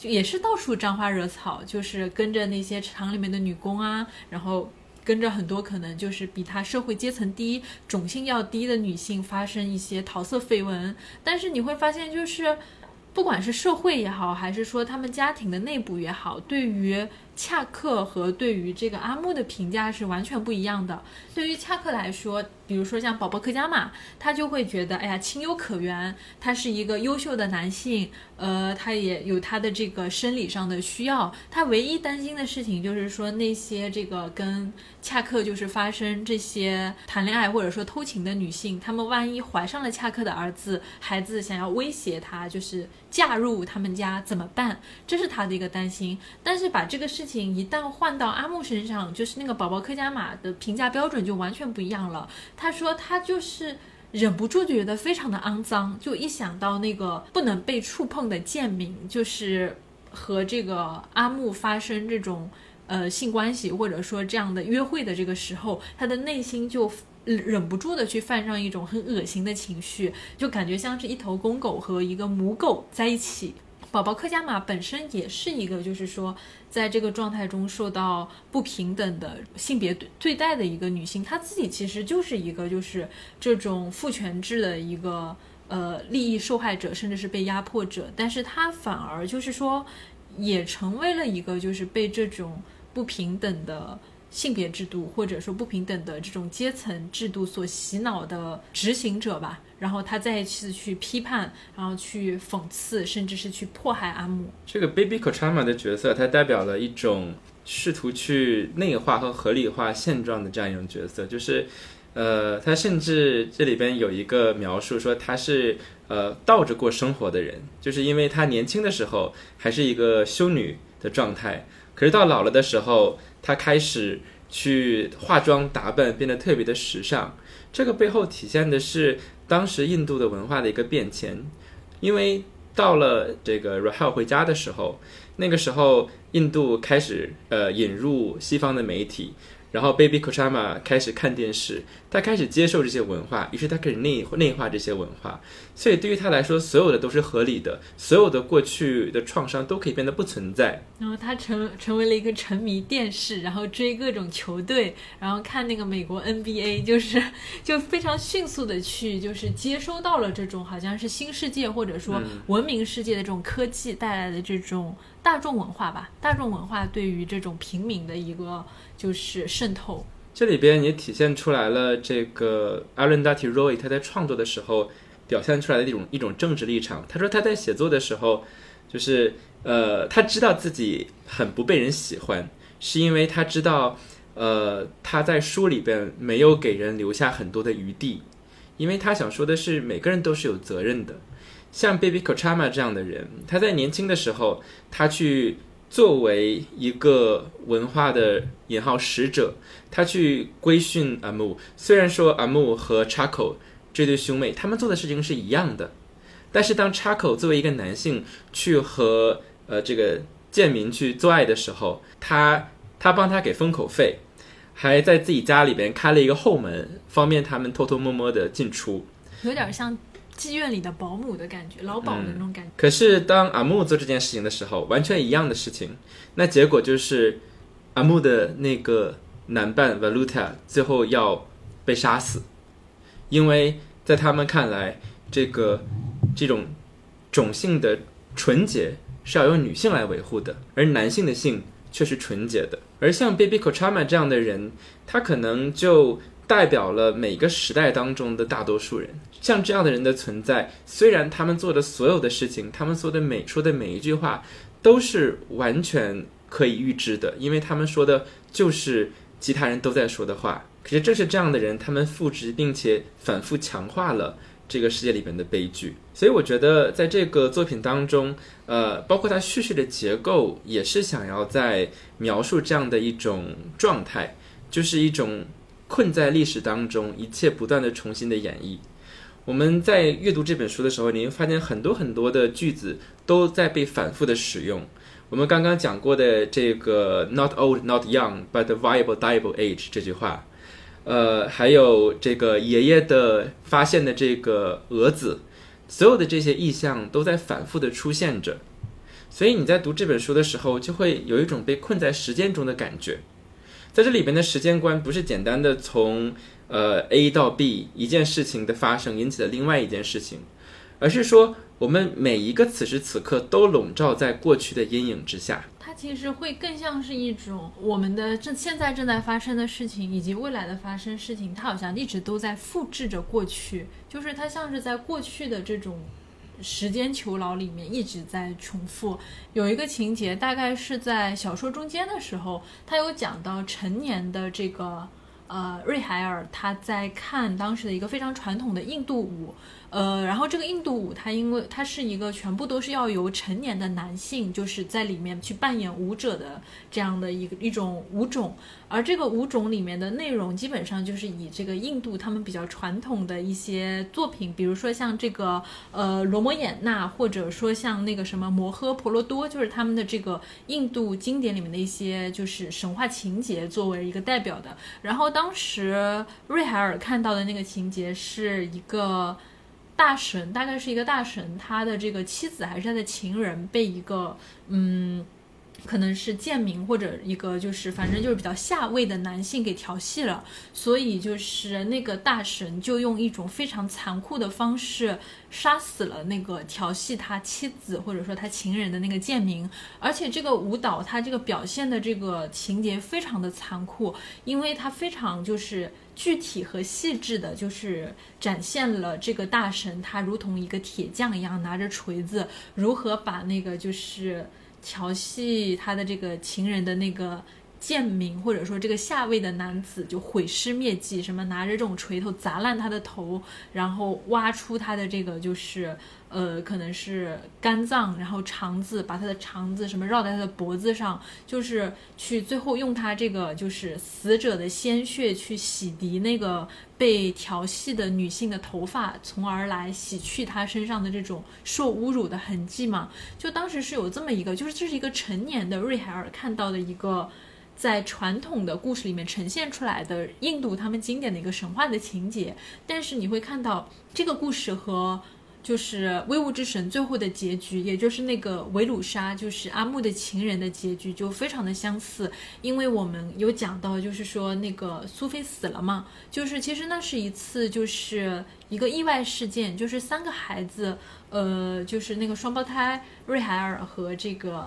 也是到处沾花惹草，就是跟着那些厂里面的女工啊，然后跟着很多可能就是比他社会阶层低、种姓要低的女性发生一些桃色绯闻。但是你会发现，就是不管是社会也好，还是说他们家庭的内部也好，对于恰克和对于这个阿木的评价是完全不一样的。对于恰克来说，比如说像宝宝克加玛，他就会觉得，哎呀，情有可原，他是一个优秀的男性，呃，他也有他的这个生理上的需要。他唯一担心的事情就是说，那些这个跟恰克就是发生这些谈恋爱或者说偷情的女性，她们万一怀上了恰克的儿子，孩子想要威胁他，就是嫁入他们家怎么办？这是他的一个担心。但是把这个事事情一旦换到阿木身上，就是那个宝宝克加玛的评价标准就完全不一样了。他说他就是忍不住觉得非常的肮脏，就一想到那个不能被触碰的贱民，就是和这个阿木发生这种呃性关系或者说这样的约会的这个时候，他的内心就。忍不住的去犯上一种很恶心的情绪，就感觉像是一头公狗和一个母狗在一起。宝宝克加玛本身也是一个，就是说，在这个状态中受到不平等的性别对对待的一个女性，她自己其实就是一个，就是这种父权制的一个呃利益受害者，甚至是被压迫者，但是她反而就是说，也成为了一个就是被这种不平等的。性别制度或者说不平等的这种阶层制度所洗脑的执行者吧，然后他再一次去批判，然后去讽刺，甚至是去迫害阿姆。这个 Baby Kochama 的角色，它代表了一种试图去内化和合理化现状的这样一种角色，就是，呃，他甚至这里边有一个描述说他是呃倒着过生活的人，就是因为他年轻的时候还是一个修女的状态，可是到老了的时候，他开始去化妆打扮，变得特别的时尚。这个背后体现的是当时印度的文化的一个变迁，因为到了这个 Rahel 回家的时候，那个时候印度开始呃引入西方的媒体，然后 Baby Kuchama 开始看电视，他开始接受这些文化，于是他开始内内化这些文化，所以对于他来说，所有的都是合理的，所有的过去的创伤都可以变得不存在。然后他成成为了一个沉迷电视，然后追各种球队，然后看那个美国 NBA，就是就非常迅速的去就是接收到了这种好像是新世界或者说文明世界的这种科技带来的这种大众文化吧，大众文化对于这种平民的一个。就是渗透，这里边也体现出来了这个阿伦达提·罗伊他在创作的时候表现出来的一种一种政治立场。他说他在写作的时候，就是呃，他知道自己很不被人喜欢，是因为他知道呃他在书里边没有给人留下很多的余地，因为他想说的是每个人都是有责任的。像 Baby Kochama 这样的人，他在年轻的时候，他去。作为一个文化的引号使者，他去规训阿木。虽然说阿木和查口这对兄妹，他们做的事情是一样的，但是当查口作为一个男性去和呃这个贱民去做爱的时候，他他帮他给封口费，还在自己家里边开了一个后门，方便他们偷偷摸摸的进出，有点像。妓院里的保姆的感觉，老鸨的那种感觉。可是当阿木做这件事情的时候，完全一样的事情，那结果就是阿木的那个男伴 Valuta 最后要被杀死，因为在他们看来，这个这种种性的纯洁是要由女性来维护的，而男性的性却是纯洁的。而像 Baby Kochama 这样的人，他可能就。代表了每个时代当中的大多数人，像这样的人的存在，虽然他们做的所有的事情，他们说的每说的每一句话，都是完全可以预知的，因为他们说的就是其他人都在说的话。可是正是这样的人，他们复制并且反复强化了这个世界里面的悲剧。所以我觉得在这个作品当中，呃，包括它叙事的结构，也是想要在描述这样的一种状态，就是一种。困在历史当中，一切不断的重新的演绎。我们在阅读这本书的时候，你会发现很多很多的句子都在被反复的使用。我们刚刚讲过的这个 “not old, not young, but viable, dieable age” 这句话，呃，还有这个爷爷的发现的这个蛾子，所有的这些意象都在反复的出现着。所以你在读这本书的时候，就会有一种被困在时间中的感觉。在这里边的时间观不是简单的从呃 A 到 B 一件事情的发生引起了另外一件事情，而是说我们每一个此时此刻都笼罩在过去的阴影之下。它其实会更像是一种我们的正现在正在发生的事情以及未来的发生事情，它好像一直都在复制着过去，就是它像是在过去的这种。时间囚牢里面一直在重复，有一个情节，大概是在小说中间的时候，他有讲到成年的这个呃瑞海尔，他在看当时的一个非常传统的印度舞。呃，然后这个印度舞，它因为它是一个全部都是要由成年的男性，就是在里面去扮演舞者的这样的一个一种舞种，而这个舞种里面的内容基本上就是以这个印度他们比较传统的一些作品，比如说像这个呃罗摩衍那，或者说像那个什么摩诃婆罗多，就是他们的这个印度经典里面的一些就是神话情节作为一个代表的。然后当时瑞海尔看到的那个情节是一个。大神大概是一个大神，他的这个妻子还是他的情人，被一个嗯。可能是贱民或者一个就是反正就是比较下位的男性给调戏了，所以就是那个大神就用一种非常残酷的方式杀死了那个调戏他妻子或者说他情人的那个贱民，而且这个舞蹈他这个表现的这个情节非常的残酷，因为他非常就是具体和细致的，就是展现了这个大神他如同一个铁匠一样拿着锤子如何把那个就是。调戏他的这个情人的那个贱民，或者说这个下位的男子，就毁尸灭迹，什么拿着这种锤头砸烂他的头，然后挖出他的这个就是。呃，可能是肝脏，然后肠子，把他的肠子什么绕在他的脖子上，就是去最后用他这个就是死者的鲜血去洗涤那个被调戏的女性的头发，从而来洗去他身上的这种受侮辱的痕迹嘛。就当时是有这么一个，就是这是一个成年的瑞海尔看到的一个在传统的故事里面呈现出来的印度他们经典的一个神话的情节，但是你会看到这个故事和就是《威武之神》最后的结局，也就是那个维鲁莎，就是阿木的情人的结局，就非常的相似。因为我们有讲到，就是说那个苏菲死了嘛，就是其实那是一次就是一个意外事件，就是三个孩子，呃，就是那个双胞胎瑞海尔和这个。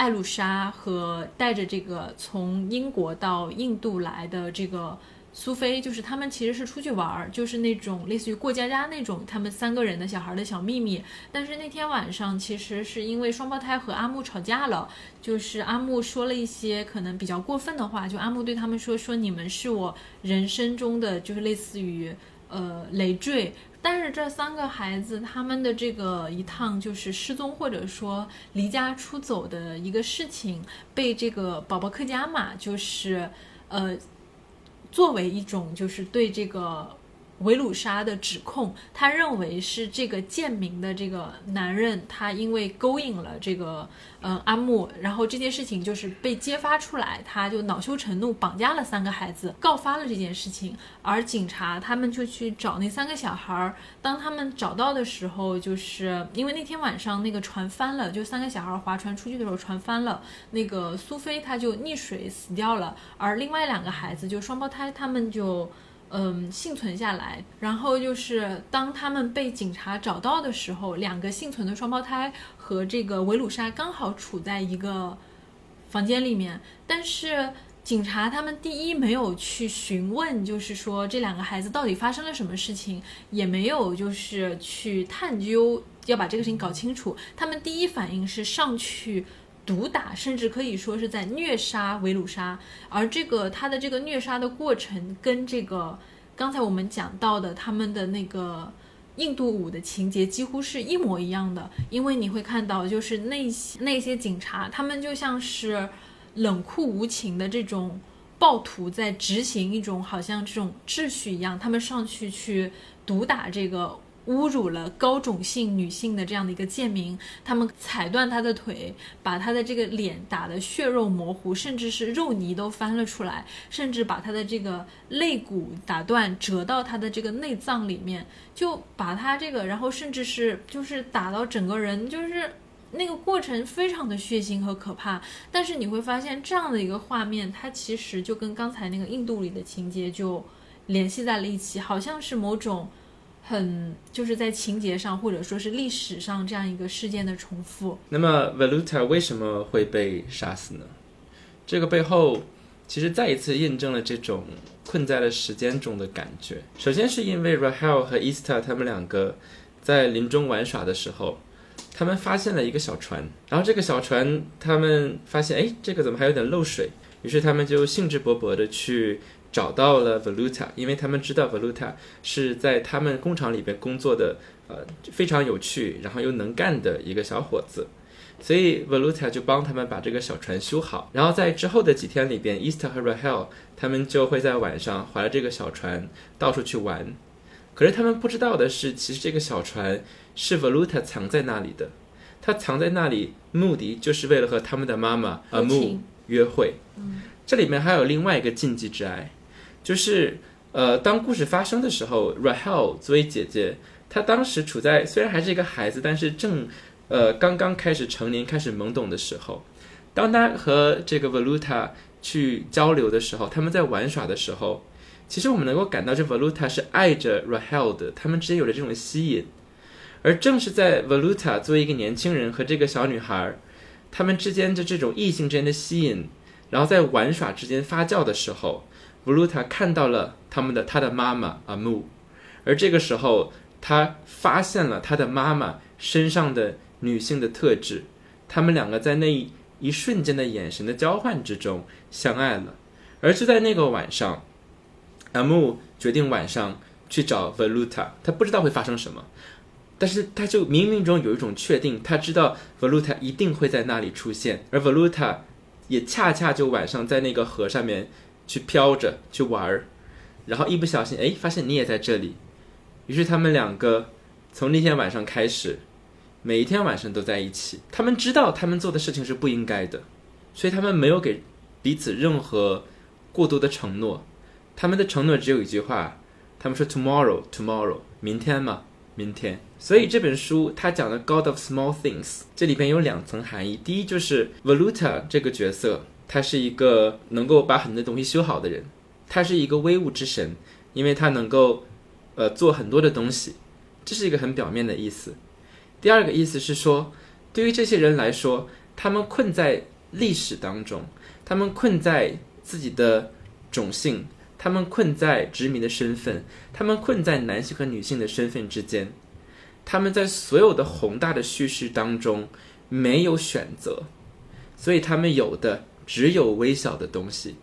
艾露莎和带着这个从英国到印度来的这个苏菲，就是他们其实是出去玩儿，就是那种类似于过家家那种，他们三个人的小孩的小秘密。但是那天晚上，其实是因为双胞胎和阿木吵架了，就是阿木说了一些可能比较过分的话，就阿木对他们说：“说你们是我人生中的，就是类似于呃累赘。”但是这三个孩子他们的这个一趟就是失踪或者说离家出走的一个事情，被这个宝宝克家嘛就是呃作为一种就是对这个。维鲁莎的指控，他认为是这个贱民的这个男人，他因为勾引了这个嗯阿木，然后这件事情就是被揭发出来，他就恼羞成怒，绑架了三个孩子，告发了这件事情。而警察他们就去找那三个小孩儿，当他们找到的时候，就是因为那天晚上那个船翻了，就三个小孩划船出去的时候船翻了，那个苏菲她就溺水死掉了，而另外两个孩子就双胞胎，他们就。嗯，幸存下来。然后就是当他们被警察找到的时候，两个幸存的双胞胎和这个维鲁莎刚好处在一个房间里面。但是警察他们第一没有去询问，就是说这两个孩子到底发生了什么事情，也没有就是去探究要把这个事情搞清楚。他们第一反应是上去。毒打，甚至可以说是在虐杀维鲁莎，而这个他的这个虐杀的过程，跟这个刚才我们讲到的他们的那个印度舞的情节几乎是一模一样的。因为你会看到，就是那些那些警察，他们就像是冷酷无情的这种暴徒，在执行一种好像这种秩序一样，他们上去去毒打这个。侮辱了高种姓女性的这样的一个贱民，他们踩断她的腿，把她的这个脸打得血肉模糊，甚至是肉泥都翻了出来，甚至把她的这个肋骨打断，折到她的这个内脏里面，就把她这个，然后甚至是就是打到整个人，就是那个过程非常的血腥和可怕。但是你会发现这样的一个画面，它其实就跟刚才那个印度里的情节就联系在了一起，好像是某种。很就是在情节上，或者说是历史上这样一个事件的重复。那么 Valuta 为什么会被杀死呢？这个背后其实再一次印证了这种困在了时间中的感觉。首先是因为 Rahel 和 Ista 他们两个在林中玩耍的时候，他们发现了一个小船，然后这个小船他们发现，哎，这个怎么还有点漏水？于是他们就兴致勃勃的去。找到了 Valuta，因为他们知道 Valuta 是在他们工厂里边工作的，呃，非常有趣，然后又能干的一个小伙子，所以 Valuta 就帮他们把这个小船修好。然后在之后的几天里边，Easter 和 Rahel 他们就会在晚上划着这个小船到处去玩。可是他们不知道的是，其实这个小船是 Valuta 藏在那里的，他藏在那里目的就是为了和他们的妈妈 Amu 约会。这里面还有另外一个禁忌之爱。就是，呃，当故事发生的时候，Rahel 作为姐姐，她当时处在虽然还是一个孩子，但是正，呃，刚刚开始成年、开始懵懂的时候。当她和这个 Valuta 去交流的时候，他们在玩耍的时候，其实我们能够感到这 Valuta 是爱着 Rahel 的，他们之间有着这种吸引。而正是在 Valuta 作为一个年轻人和这个小女孩，他们之间的这种异性之间的吸引，然后在玩耍之间发酵的时候。布鲁塔看到了他们的他的妈妈阿木，而这个时候他发现了他的妈妈身上的女性的特质，他们两个在那一瞬间的眼神的交换之中相爱了。而就在那个晚上，阿木决定晚上去找 Valuta，他不知道会发生什么，但是他就冥冥中有一种确定，他知道 Valuta 一定会在那里出现，而 Valuta 也恰恰就晚上在那个河上面。去飘着去玩儿，然后一不小心，哎，发现你也在这里。于是他们两个从那天晚上开始，每一天晚上都在一起。他们知道他们做的事情是不应该的，所以他们没有给彼此任何过多的承诺，他们的承诺只有一句话，他们说 tomorrow tomorrow，明天嘛，明天。所以这本书它讲的 God of Small Things，这里边有两层含义。第一就是 Valuta 这个角色，他是一个能够把很多东西修好的人，他是一个威武之神，因为他能够呃做很多的东西，这是一个很表面的意思。第二个意思是说，对于这些人来说，他们困在历史当中，他们困在自己的种姓，他们困在殖民的身份，他们困在男性和女性的身份之间。他们在所有的宏大的叙事当中没有选择，所以他们有的只有微小的东西，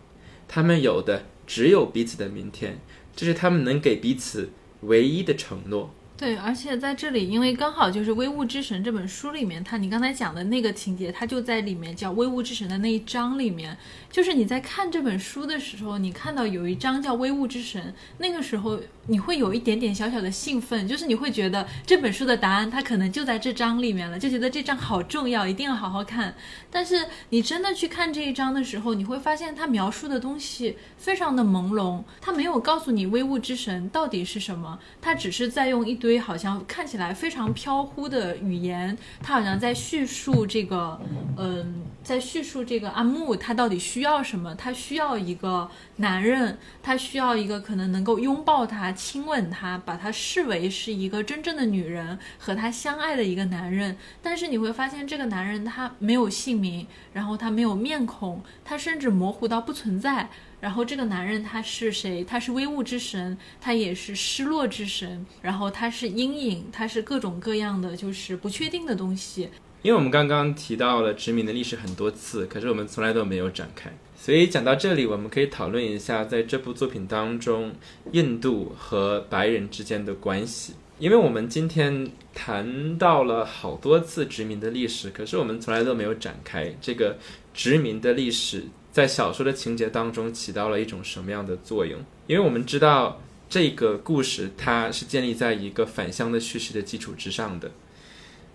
他们有的只有彼此的明天，这是他们能给彼此唯一的承诺。对，而且在这里，因为刚好就是《微物之神》这本书里面，它你刚才讲的那个情节，它就在里面叫《微物之神》的那一章里面。就是你在看这本书的时候，你看到有一章叫《微物之神》，那个时候你会有一点点小小的兴奋，就是你会觉得这本书的答案它可能就在这章里面了，就觉得这章好重要，一定要好好看。但是你真的去看这一章的时候，你会发现它描述的东西非常的朦胧，它没有告诉你微物之神到底是什么，它只是在用一堆好像看起来非常飘忽的语言，它好像在叙述这个，嗯，在叙述这个阿木他到底需需要什么，他需要一个男人，他需要一个可能能够拥抱他、亲吻他，把他视为是一个真正的女人和他相爱的一个男人。但是你会发现，这个男人他没有姓名，然后他没有面孔，他甚至模糊到不存在。然后这个男人他是谁？他是微物之神，他也是失落之神，然后他是阴影，他是各种各样的就是不确定的东西。因为我们刚刚提到了殖民的历史很多次，可是我们从来都没有展开，所以讲到这里，我们可以讨论一下在这部作品当中印度和白人之间的关系。因为我们今天谈到了好多次殖民的历史，可是我们从来都没有展开这个殖民的历史在小说的情节当中起到了一种什么样的作用。因为我们知道这个故事它是建立在一个返乡的叙事的基础之上的。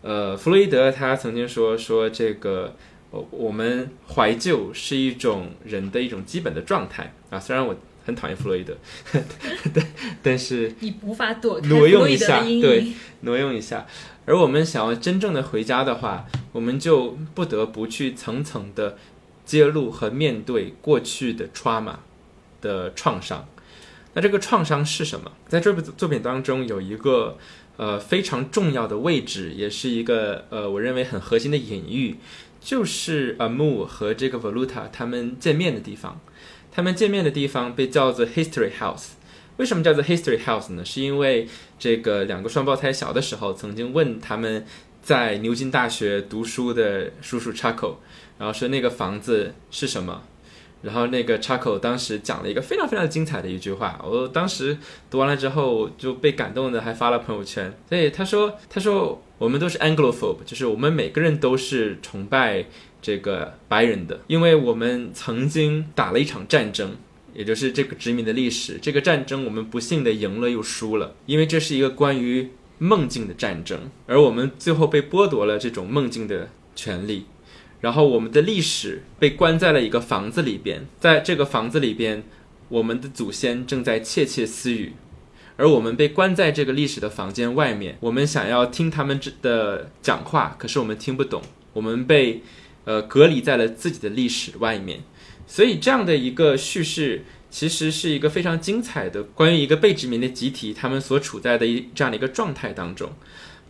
呃，弗洛伊德他曾经说说这个，我我们怀旧是一种人的一种基本的状态啊。虽然我很讨厌弗洛伊德，但 但是你无法躲开挪用一下，对，挪用一下。而我们想要真正的回家的话，我们就不得不去层层的揭露和面对过去的 trauma 的创伤。那这个创伤是什么？在这部作品当中有一个。呃，非常重要的位置，也是一个呃，我认为很核心的隐喻，就是阿木和这个 Valuta 他们见面的地方。他们见面的地方被叫做 History House。为什么叫做 History House 呢？是因为这个两个双胞胎小的时候，曾经问他们在牛津大学读书的叔叔 Chaco，然后说那个房子是什么。然后那个 Chaco 当时讲了一个非常非常精彩的一句话，我当时读完了之后就被感动的，还发了朋友圈。所以他说：“他说我们都是 Anglophobe，就是我们每个人都是崇拜这个白人的，因为我们曾经打了一场战争，也就是这个殖民的历史。这个战争我们不幸的赢了又输了，因为这是一个关于梦境的战争，而我们最后被剥夺了这种梦境的权利。”然后我们的历史被关在了一个房子里边，在这个房子里边，我们的祖先正在窃窃私语，而我们被关在这个历史的房间外面。我们想要听他们的讲话，可是我们听不懂。我们被呃隔离在了自己的历史外面。所以这样的一个叙事，其实是一个非常精彩的关于一个被殖民的集体他们所处在的一这样的一个状态当中。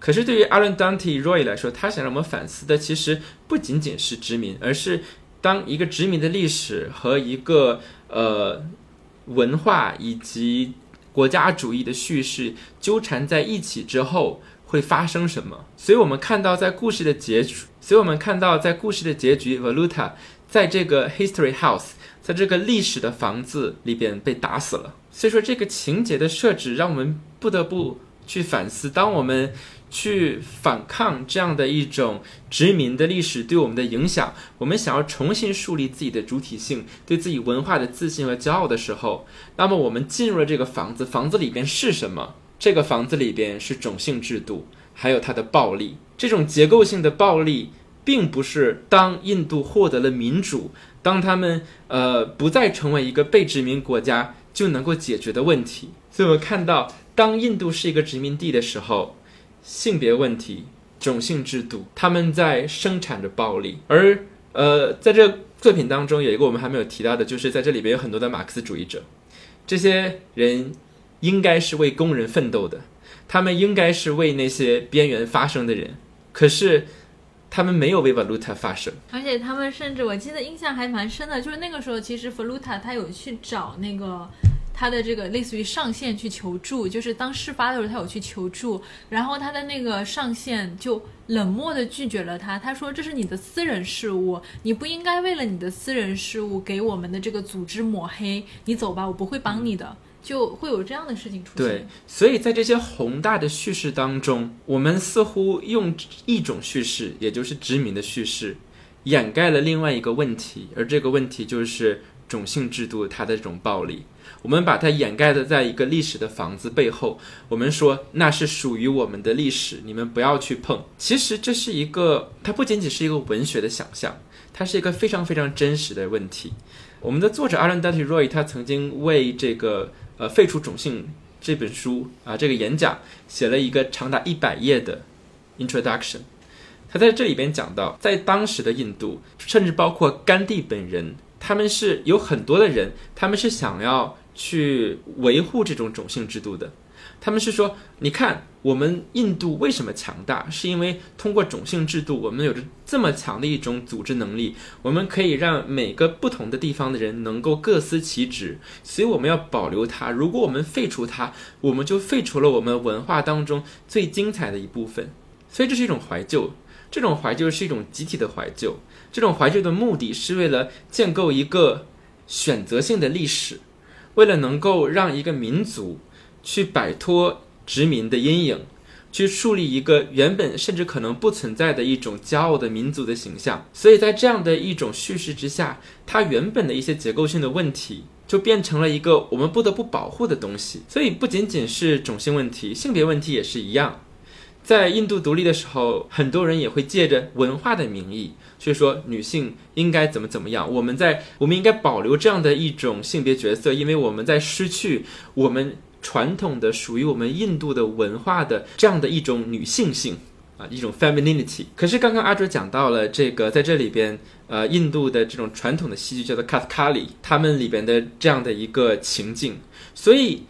可是对于 Alan Dante Roy 来说，他想让我们反思的其实不仅仅是殖民，而是当一个殖民的历史和一个呃文化以及国家主义的叙事纠缠在一起之后会发生什么。所以我们看到在故事的结局，所以我们看到在故事的结局，Valuta 在这个 History House，在这个历史的房子里边被打死了。所以说这个情节的设置让我们不得不去反思，当我们。去反抗这样的一种殖民的历史对我们的影响，我们想要重新树立自己的主体性，对自己文化的自信和骄傲的时候，那么我们进入了这个房子，房子里边是什么？这个房子里边是种姓制度，还有它的暴力。这种结构性的暴力并不是当印度获得了民主，当他们呃不再成为一个被殖民国家就能够解决的问题。所以我们看到，当印度是一个殖民地的时候，性别问题、种姓制度，他们在生产着暴力。而呃，在这作品当中，有一个我们还没有提到的，就是在这里边有很多的马克思主义者，这些人应该是为工人奋斗的。他们应该是为那些边缘发声的人，可是他们没有为 Valuta 发声，而且他们甚至我记得印象还蛮深的，就是那个时候其实 Valuta 他有去找那个他的这个类似于上线去求助，就是当事发的时候他有去求助，然后他的那个上线就冷漠的拒绝了他，他说这是你的私人事务，你不应该为了你的私人事务给我们的这个组织抹黑，你走吧，我不会帮你的。就会有这样的事情出现。对，所以在这些宏大的叙事当中，我们似乎用一种叙事，也就是殖民的叙事，掩盖了另外一个问题，而这个问题就是种姓制度它的这种暴力。我们把它掩盖的在一个历史的房子背后，我们说那是属于我们的历史，你们不要去碰。其实这是一个，它不仅仅是一个文学的想象，它是一个非常非常真实的问题。我们的作者阿伦达提·罗伊他曾经为这个。呃，废除种姓这本书啊，这个演讲写了一个长达一百页的 introduction。他在这里边讲到，在当时的印度，甚至包括甘地本人，他们是有很多的人，他们是想要去维护这种种姓制度的。他们是说，你看我们印度为什么强大？是因为通过种姓制度，我们有着这么强的一种组织能力，我们可以让每个不同的地方的人能够各司其职，所以我们要保留它。如果我们废除它，我们就废除了我们文化当中最精彩的一部分。所以这是一种怀旧，这种怀旧是一种集体的怀旧。这种怀旧的目的是为了建构一个选择性的历史，为了能够让一个民族。去摆脱殖民的阴影，去树立一个原本甚至可能不存在的一种骄傲的民族的形象。所以在这样的一种叙事之下，它原本的一些结构性的问题就变成了一个我们不得不保护的东西。所以不仅仅是种姓问题，性别问题也是一样。在印度独立的时候，很多人也会借着文化的名义去说女性应该怎么怎么样。我们在我们应该保留这样的一种性别角色，因为我们在失去我们。传统的属于我们印度的文化的这样的一种女性性啊，一种 femininity。可是刚刚阿卓讲到了这个，在这里边，呃，印度的这种传统的戏剧叫做 Kathakali，他们里边的这样的一个情境，所以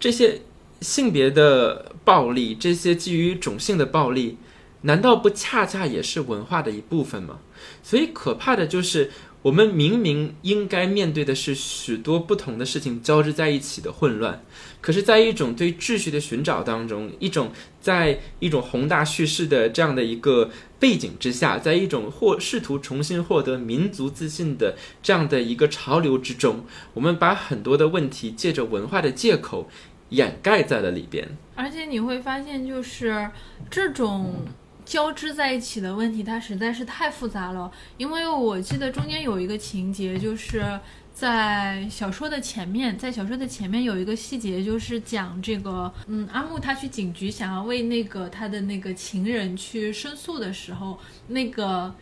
这些性别的暴力，这些基于种姓的暴力，难道不恰恰也是文化的一部分吗？所以可怕的就是。我们明明应该面对的是许多不同的事情交织在一起的混乱，可是，在一种对秩序的寻找当中，一种在一种宏大叙事的这样的一个背景之下，在一种或试图重新获得民族自信的这样的一个潮流之中，我们把很多的问题借着文化的借口掩盖在了里边。而且你会发现，就是这种。交织在一起的问题，它实在是太复杂了。因为我记得中间有一个情节，就是在小说的前面，在小说的前面有一个细节，就是讲这个，嗯，阿木他去警局想要为那个他的那个情人去申诉的时候，那个。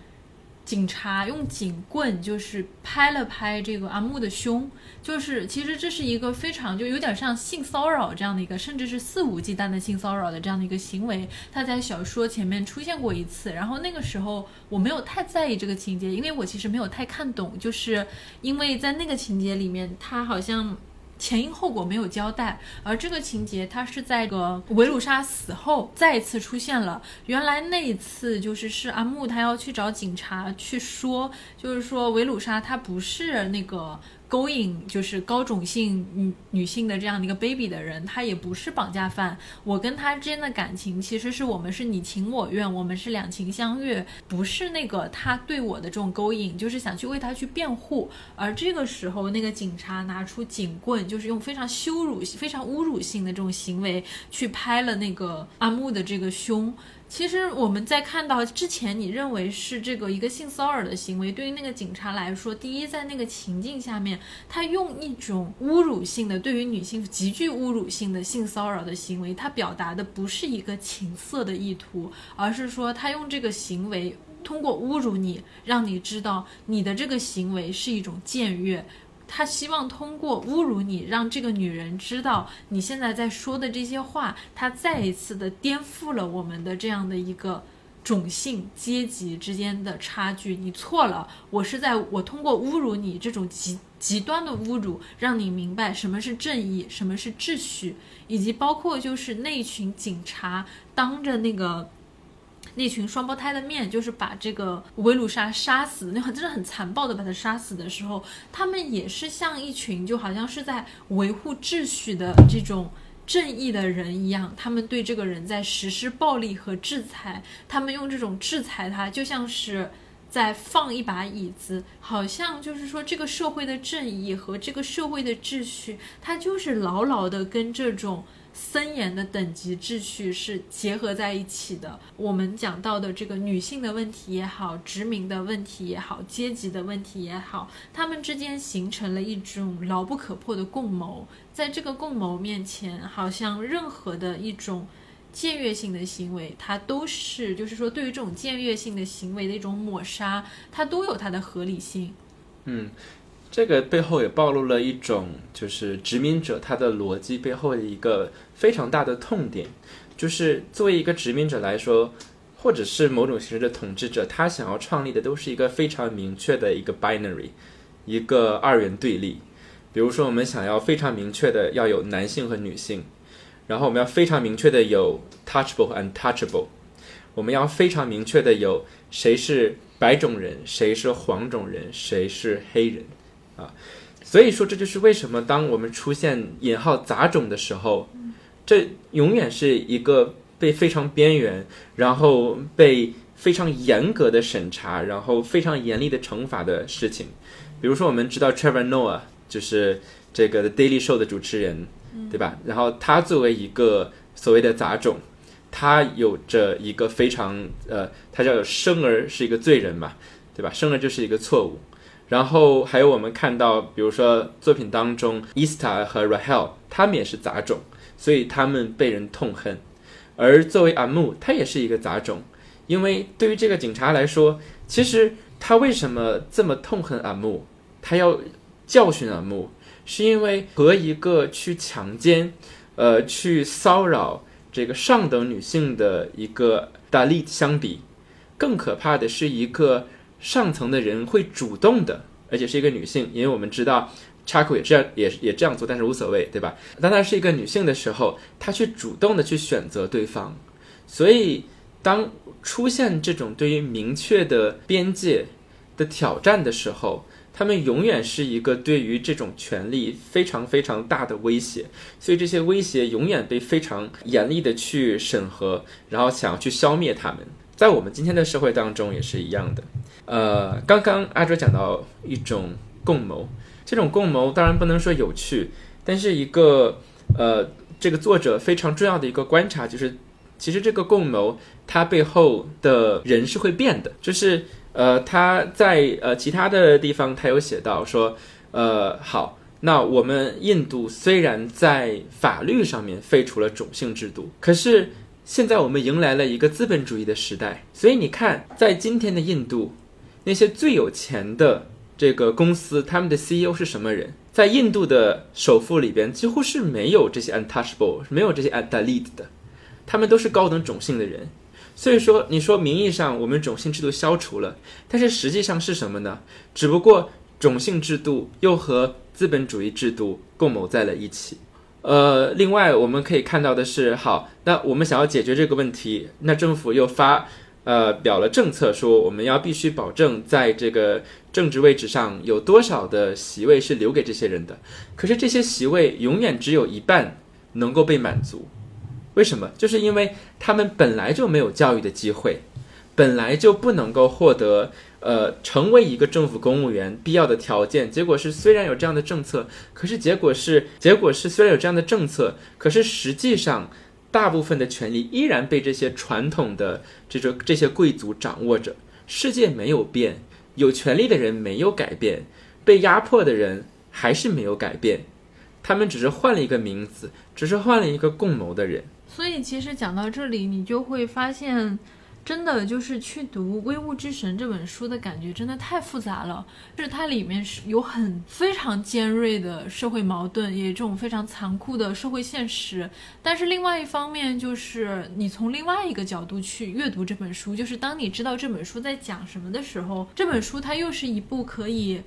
警察用警棍就是拍了拍这个阿木的胸，就是其实这是一个非常就有点像性骚扰这样的一个，甚至是肆无忌惮的性骚扰的这样的一个行为。他在小说前面出现过一次，然后那个时候我没有太在意这个情节，因为我其实没有太看懂，就是因为在那个情节里面，他好像。前因后果没有交代，而这个情节它是在个维鲁莎死后再一次出现了。原来那一次就是是阿木他要去找警察去说，就是说维鲁莎他不是那个。勾引就是高种性女女性的这样的一个 baby 的人，他也不是绑架犯。我跟他之间的感情其实是我们是你情我愿，我们是两情相悦，不是那个他对我的这种勾引，就是想去为他去辩护。而这个时候，那个警察拿出警棍，就是用非常羞辱、非常侮辱性的这种行为去拍了那个阿木的这个胸。其实我们在看到之前，你认为是这个一个性骚扰的行为，对于那个警察来说，第一，在那个情境下面，他用一种侮辱性的对于女性极具侮辱性的性骚扰的行为，他表达的不是一个情色的意图，而是说他用这个行为。通过侮辱你，让你知道你的这个行为是一种僭越。他希望通过侮辱你，让这个女人知道你现在在说的这些话，他再一次的颠覆了我们的这样的一个种姓阶级之间的差距。你错了，我是在我通过侮辱你这种极极端的侮辱，让你明白什么是正义，什么是秩序，以及包括就是那群警察当着那个。那群双胞胎的面，就是把这个维鲁莎杀死，那很真的很残暴的把他杀死的时候，他们也是像一群就好像是在维护秩序的这种正义的人一样，他们对这个人在实施暴力和制裁，他们用这种制裁他，就像是在放一把椅子，好像就是说这个社会的正义和这个社会的秩序，它就是牢牢的跟这种。森严的等级秩序是结合在一起的。我们讲到的这个女性的问题也好，殖民的问题也好，阶级的问题也好，他们之间形成了一种牢不可破的共谋。在这个共谋面前，好像任何的一种僭越性的行为，它都是，就是说，对于这种僭越性的行为的一种抹杀，它都有它的合理性。嗯。这个背后也暴露了一种，就是殖民者他的逻辑背后的一个非常大的痛点，就是作为一个殖民者来说，或者是某种形式的统治者，他想要创立的都是一个非常明确的一个 binary，一个二元对立。比如说，我们想要非常明确的要有男性和女性，然后我们要非常明确的有 touchable 和 untouchable，我们要非常明确的有谁是白种人，谁是黄种人，谁是黑人。啊，所以说这就是为什么当我们出现引号杂种的时候，这永远是一个被非常边缘，然后被非常严格的审查，然后非常严厉的惩罚的事情。比如说，我们知道 Trevor Noah 就是这个 The Daily Show 的主持人，对吧？然后他作为一个所谓的杂种，他有着一个非常呃，他叫生而是一个罪人嘛，对吧？生而就是一个错误。然后还有我们看到，比如说作品当中，Ista 和 Rahel 他们也是杂种，所以他们被人痛恨。而作为阿木，他也是一个杂种，因为对于这个警察来说，其实他为什么这么痛恨阿木？他要教训阿木，是因为和一个去强奸、呃去骚扰这个上等女性的一个 Dalit 相比，更可怕的是一个。上层的人会主动的，而且是一个女性，因为我们知道查库也这样，也也这样做，但是无所谓，对吧？当她是一个女性的时候，她去主动的去选择对方，所以当出现这种对于明确的边界的挑战的时候，他们永远是一个对于这种权利非常非常大的威胁，所以这些威胁永远被非常严厉的去审核，然后想要去消灭他们。在我们今天的社会当中也是一样的。呃，刚刚阿卓讲到一种共谋，这种共谋当然不能说有趣，但是一个呃，这个作者非常重要的一个观察就是，其实这个共谋它背后的人是会变的。就是呃，他在呃其他的地方他有写到说，呃，好，那我们印度虽然在法律上面废除了种姓制度，可是。现在我们迎来了一个资本主义的时代，所以你看，在今天的印度，那些最有钱的这个公司，他们的 CEO 是什么人？在印度的首富里边，几乎是没有这些 untouchable，没有这些 undalit 的，他们都是高等种姓的人。所以说，你说名义上我们种姓制度消除了，但是实际上是什么呢？只不过种姓制度又和资本主义制度共谋在了一起。呃，另外我们可以看到的是，好，那我们想要解决这个问题，那政府又发呃表了政策，说我们要必须保证在这个政治位置上有多少的席位是留给这些人的。可是这些席位永远只有一半能够被满足，为什么？就是因为他们本来就没有教育的机会，本来就不能够获得。呃，成为一个政府公务员必要的条件，结果是虽然有这样的政策，可是结果是结果是虽然有这样的政策，可是实际上大部分的权利依然被这些传统的这种这些贵族掌握着。世界没有变，有权利的人没有改变，被压迫的人还是没有改变，他们只是换了一个名字，只是换了一个共谋的人。所以其实讲到这里，你就会发现。真的就是去读《微物之神》这本书的感觉，真的太复杂了。就是它里面是有很非常尖锐的社会矛盾，也这种非常残酷的社会现实。但是另外一方面，就是你从另外一个角度去阅读这本书，就是当你知道这本书在讲什么的时候，这本书它又是一部可以。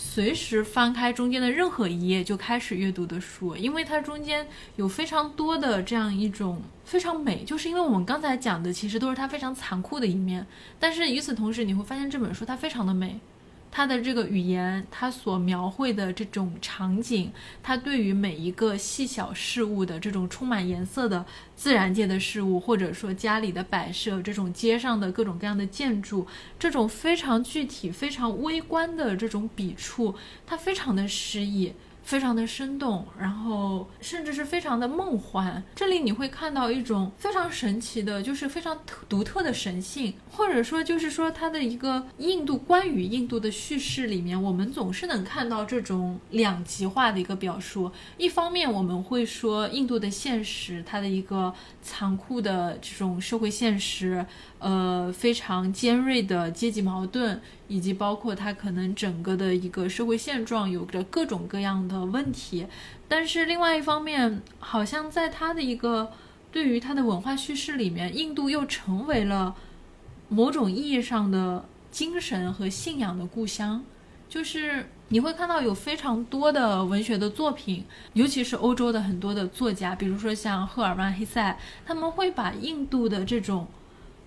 随时翻开中间的任何一页就开始阅读的书，因为它中间有非常多的这样一种非常美，就是因为我们刚才讲的其实都是它非常残酷的一面，但是与此同时你会发现这本书它非常的美。他的这个语言，他所描绘的这种场景，他对于每一个细小事物的这种充满颜色的自然界的事物，或者说家里的摆设，这种街上的各种各样的建筑，这种非常具体、非常微观的这种笔触，他非常的诗意。非常的生动，然后甚至是非常的梦幻。这里你会看到一种非常神奇的，就是非常独特的神性，或者说就是说它的一个印度关于印度的叙事里面，我们总是能看到这种两极化的一个表述。一方面我们会说印度的现实，它的一个残酷的这种社会现实。呃，非常尖锐的阶级矛盾，以及包括它可能整个的一个社会现状有着各种各样的问题。但是另外一方面，好像在它的一个对于它的文化叙事里面，印度又成为了某种意义上的精神和信仰的故乡。就是你会看到有非常多的文学的作品，尤其是欧洲的很多的作家，比如说像赫尔曼·黑塞，他们会把印度的这种。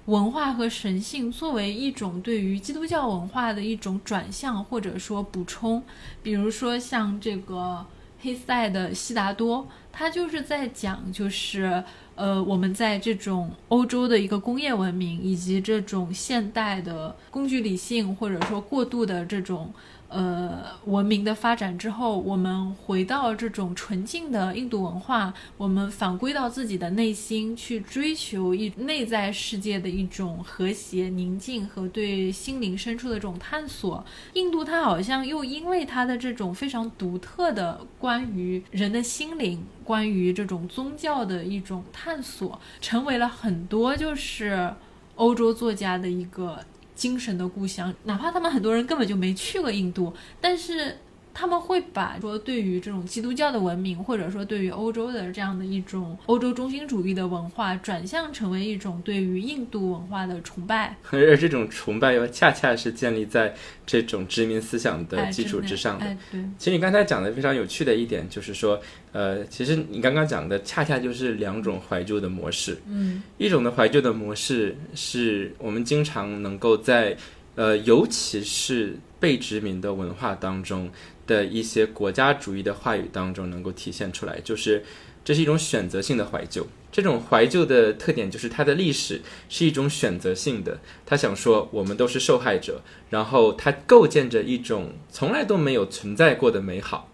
文化和神性作为一种对于基督教文化的一种转向或者说补充，比如说像这个黑塞的《悉达多》，他就是在讲，就是呃，我们在这种欧洲的一个工业文明以及这种现代的工具理性或者说过度的这种。呃，文明的发展之后，我们回到这种纯净的印度文化，我们返归到自己的内心，去追求一内在世界的一种和谐、宁静和对心灵深处的这种探索。印度它好像又因为它的这种非常独特的关于人的心灵、关于这种宗教的一种探索，成为了很多就是欧洲作家的一个。精神的故乡，哪怕他们很多人根本就没去过印度，但是。他们会把说对于这种基督教的文明，或者说对于欧洲的这样的一种欧洲中心主义的文化，转向成为一种对于印度文化的崇拜，而这种崇拜又恰恰是建立在这种殖民思想的基础之上的。对，其实你刚才讲的非常有趣的一点就是说，呃，其实你刚刚讲的恰恰就是两种怀旧的模式。嗯，一种的怀旧的模式是我们经常能够在，呃，尤其是被殖民的文化当中。的一些国家主义的话语当中能够体现出来，就是这是一种选择性的怀旧。这种怀旧的特点就是它的历史是一种选择性的。他想说我们都是受害者，然后它构建着一种从来都没有存在过的美好。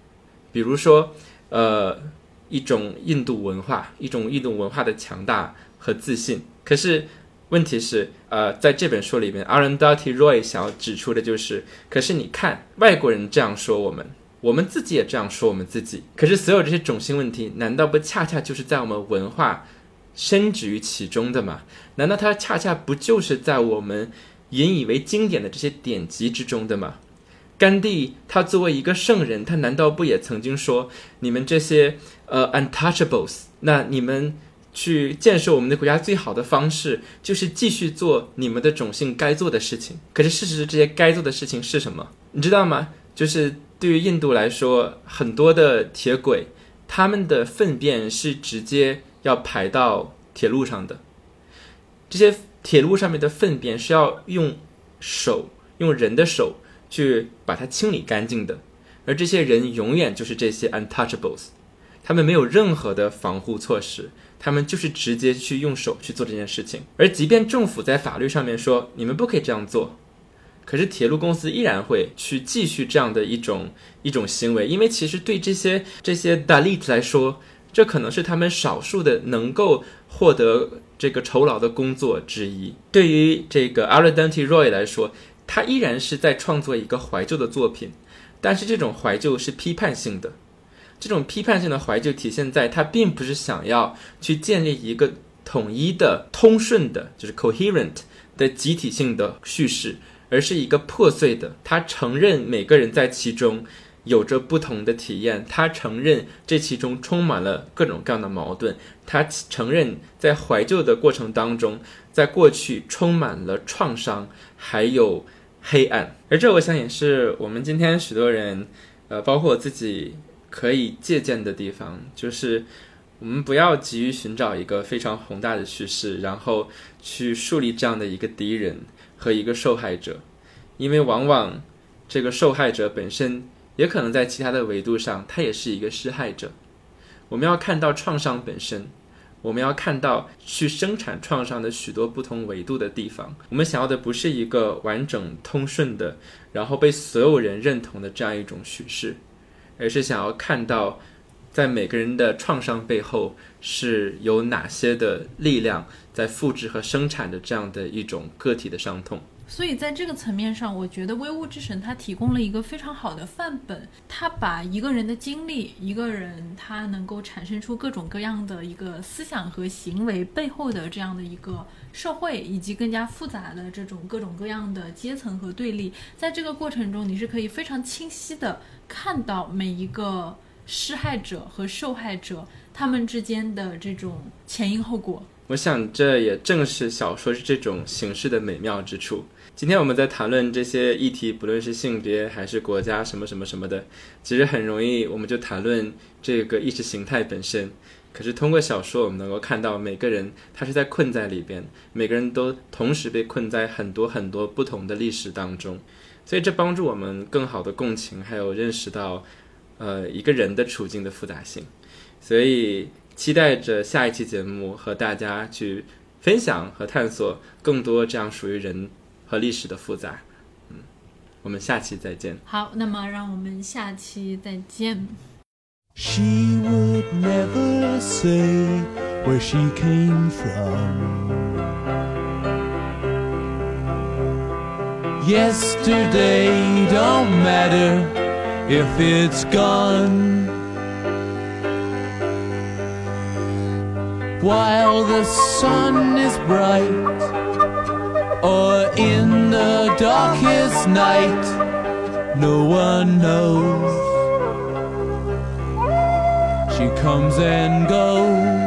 比如说，呃，一种印度文化，一种印度文化的强大和自信。可是。问题是，呃，在这本书里面，Arundhati Roy 想要指出的就是，可是你看，外国人这样说我们，我们自己也这样说我们自己。可是所有这些种姓问题，难道不恰恰就是在我们文化深植于其中的吗？难道它恰恰不就是在我们引以为经典的这些典籍之中的吗？甘地他作为一个圣人，他难道不也曾经说，你们这些呃 untouchables，那你们？去建设我们的国家最好的方式，就是继续做你们的种姓该做的事情。可是事实是，这些该做的事情是什么？你知道吗？就是对于印度来说，很多的铁轨，他们的粪便是直接要排到铁路上的。这些铁路上面的粪便是要用手，用人的手去把它清理干净的。而这些人永远就是这些 untouchables，他们没有任何的防护措施。他们就是直接去用手去做这件事情，而即便政府在法律上面说你们不可以这样做，可是铁路公司依然会去继续这样的一种一种行为，因为其实对这些这些 Dalit 来说，这可能是他们少数的能够获得这个酬劳的工作之一。对于这个 Arundhati Roy 来说，他依然是在创作一个怀旧的作品，但是这种怀旧是批判性的。这种批判性的怀旧体现在他并不是想要去建立一个统一的、通顺的，就是 coherent 的集体性的叙事，而是一个破碎的。他承认每个人在其中有着不同的体验，他承认这其中充满了各种各样的矛盾，他承认在怀旧的过程当中，在过去充满了创伤，还有黑暗。而这，我想也是我们今天许多人，呃，包括我自己可以借鉴的地方，就是我们不要急于寻找一个非常宏大的叙事，然后去树立这样的一个敌人和一个受害者，因为往往这个受害者本身也可能在其他的维度上，他也是一个施害者。我们要看到创伤本身。我们要看到去生产创伤的许多不同维度的地方。我们想要的不是一个完整通顺的，然后被所有人认同的这样一种叙事，而是想要看到，在每个人的创伤背后是有哪些的力量在复制和生产的这样的一种个体的伤痛。所以在这个层面上，我觉得《微物之神》它提供了一个非常好的范本。它把一个人的经历，一个人他能够产生出各种各样的一个思想和行为背后的这样的一个社会，以及更加复杂的这种各种各样的阶层和对立，在这个过程中，你是可以非常清晰的看到每一个施害者和受害者他们之间的这种前因后果。我想，这也正是小说是这种形式的美妙之处。今天我们在谈论这些议题，不论是性别还是国家什么什么什么的，其实很容易我们就谈论这个意识形态本身。可是通过小说，我们能够看到每个人他是在困在里边，每个人都同时被困在很多很多不同的历史当中，所以这帮助我们更好的共情，还有认识到，呃，一个人的处境的复杂性。所以期待着下一期节目和大家去分享和探索更多这样属于人。和历史的复杂，嗯，我们下期再见。好，那么让我们下期再见。She would never say where she came from. Yesterday don't matter if it's gone. While the sun is bright or in the darkest night, no one knows. She comes and goes.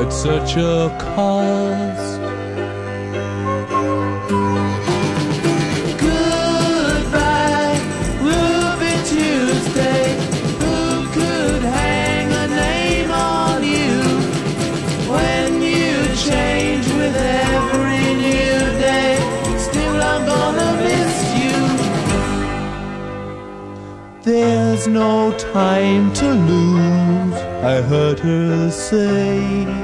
at such a cost. Goodbye. Who could hang a name on you when you change with every new day? Still, I'm gonna miss you. There's no time to lose. I heard her say.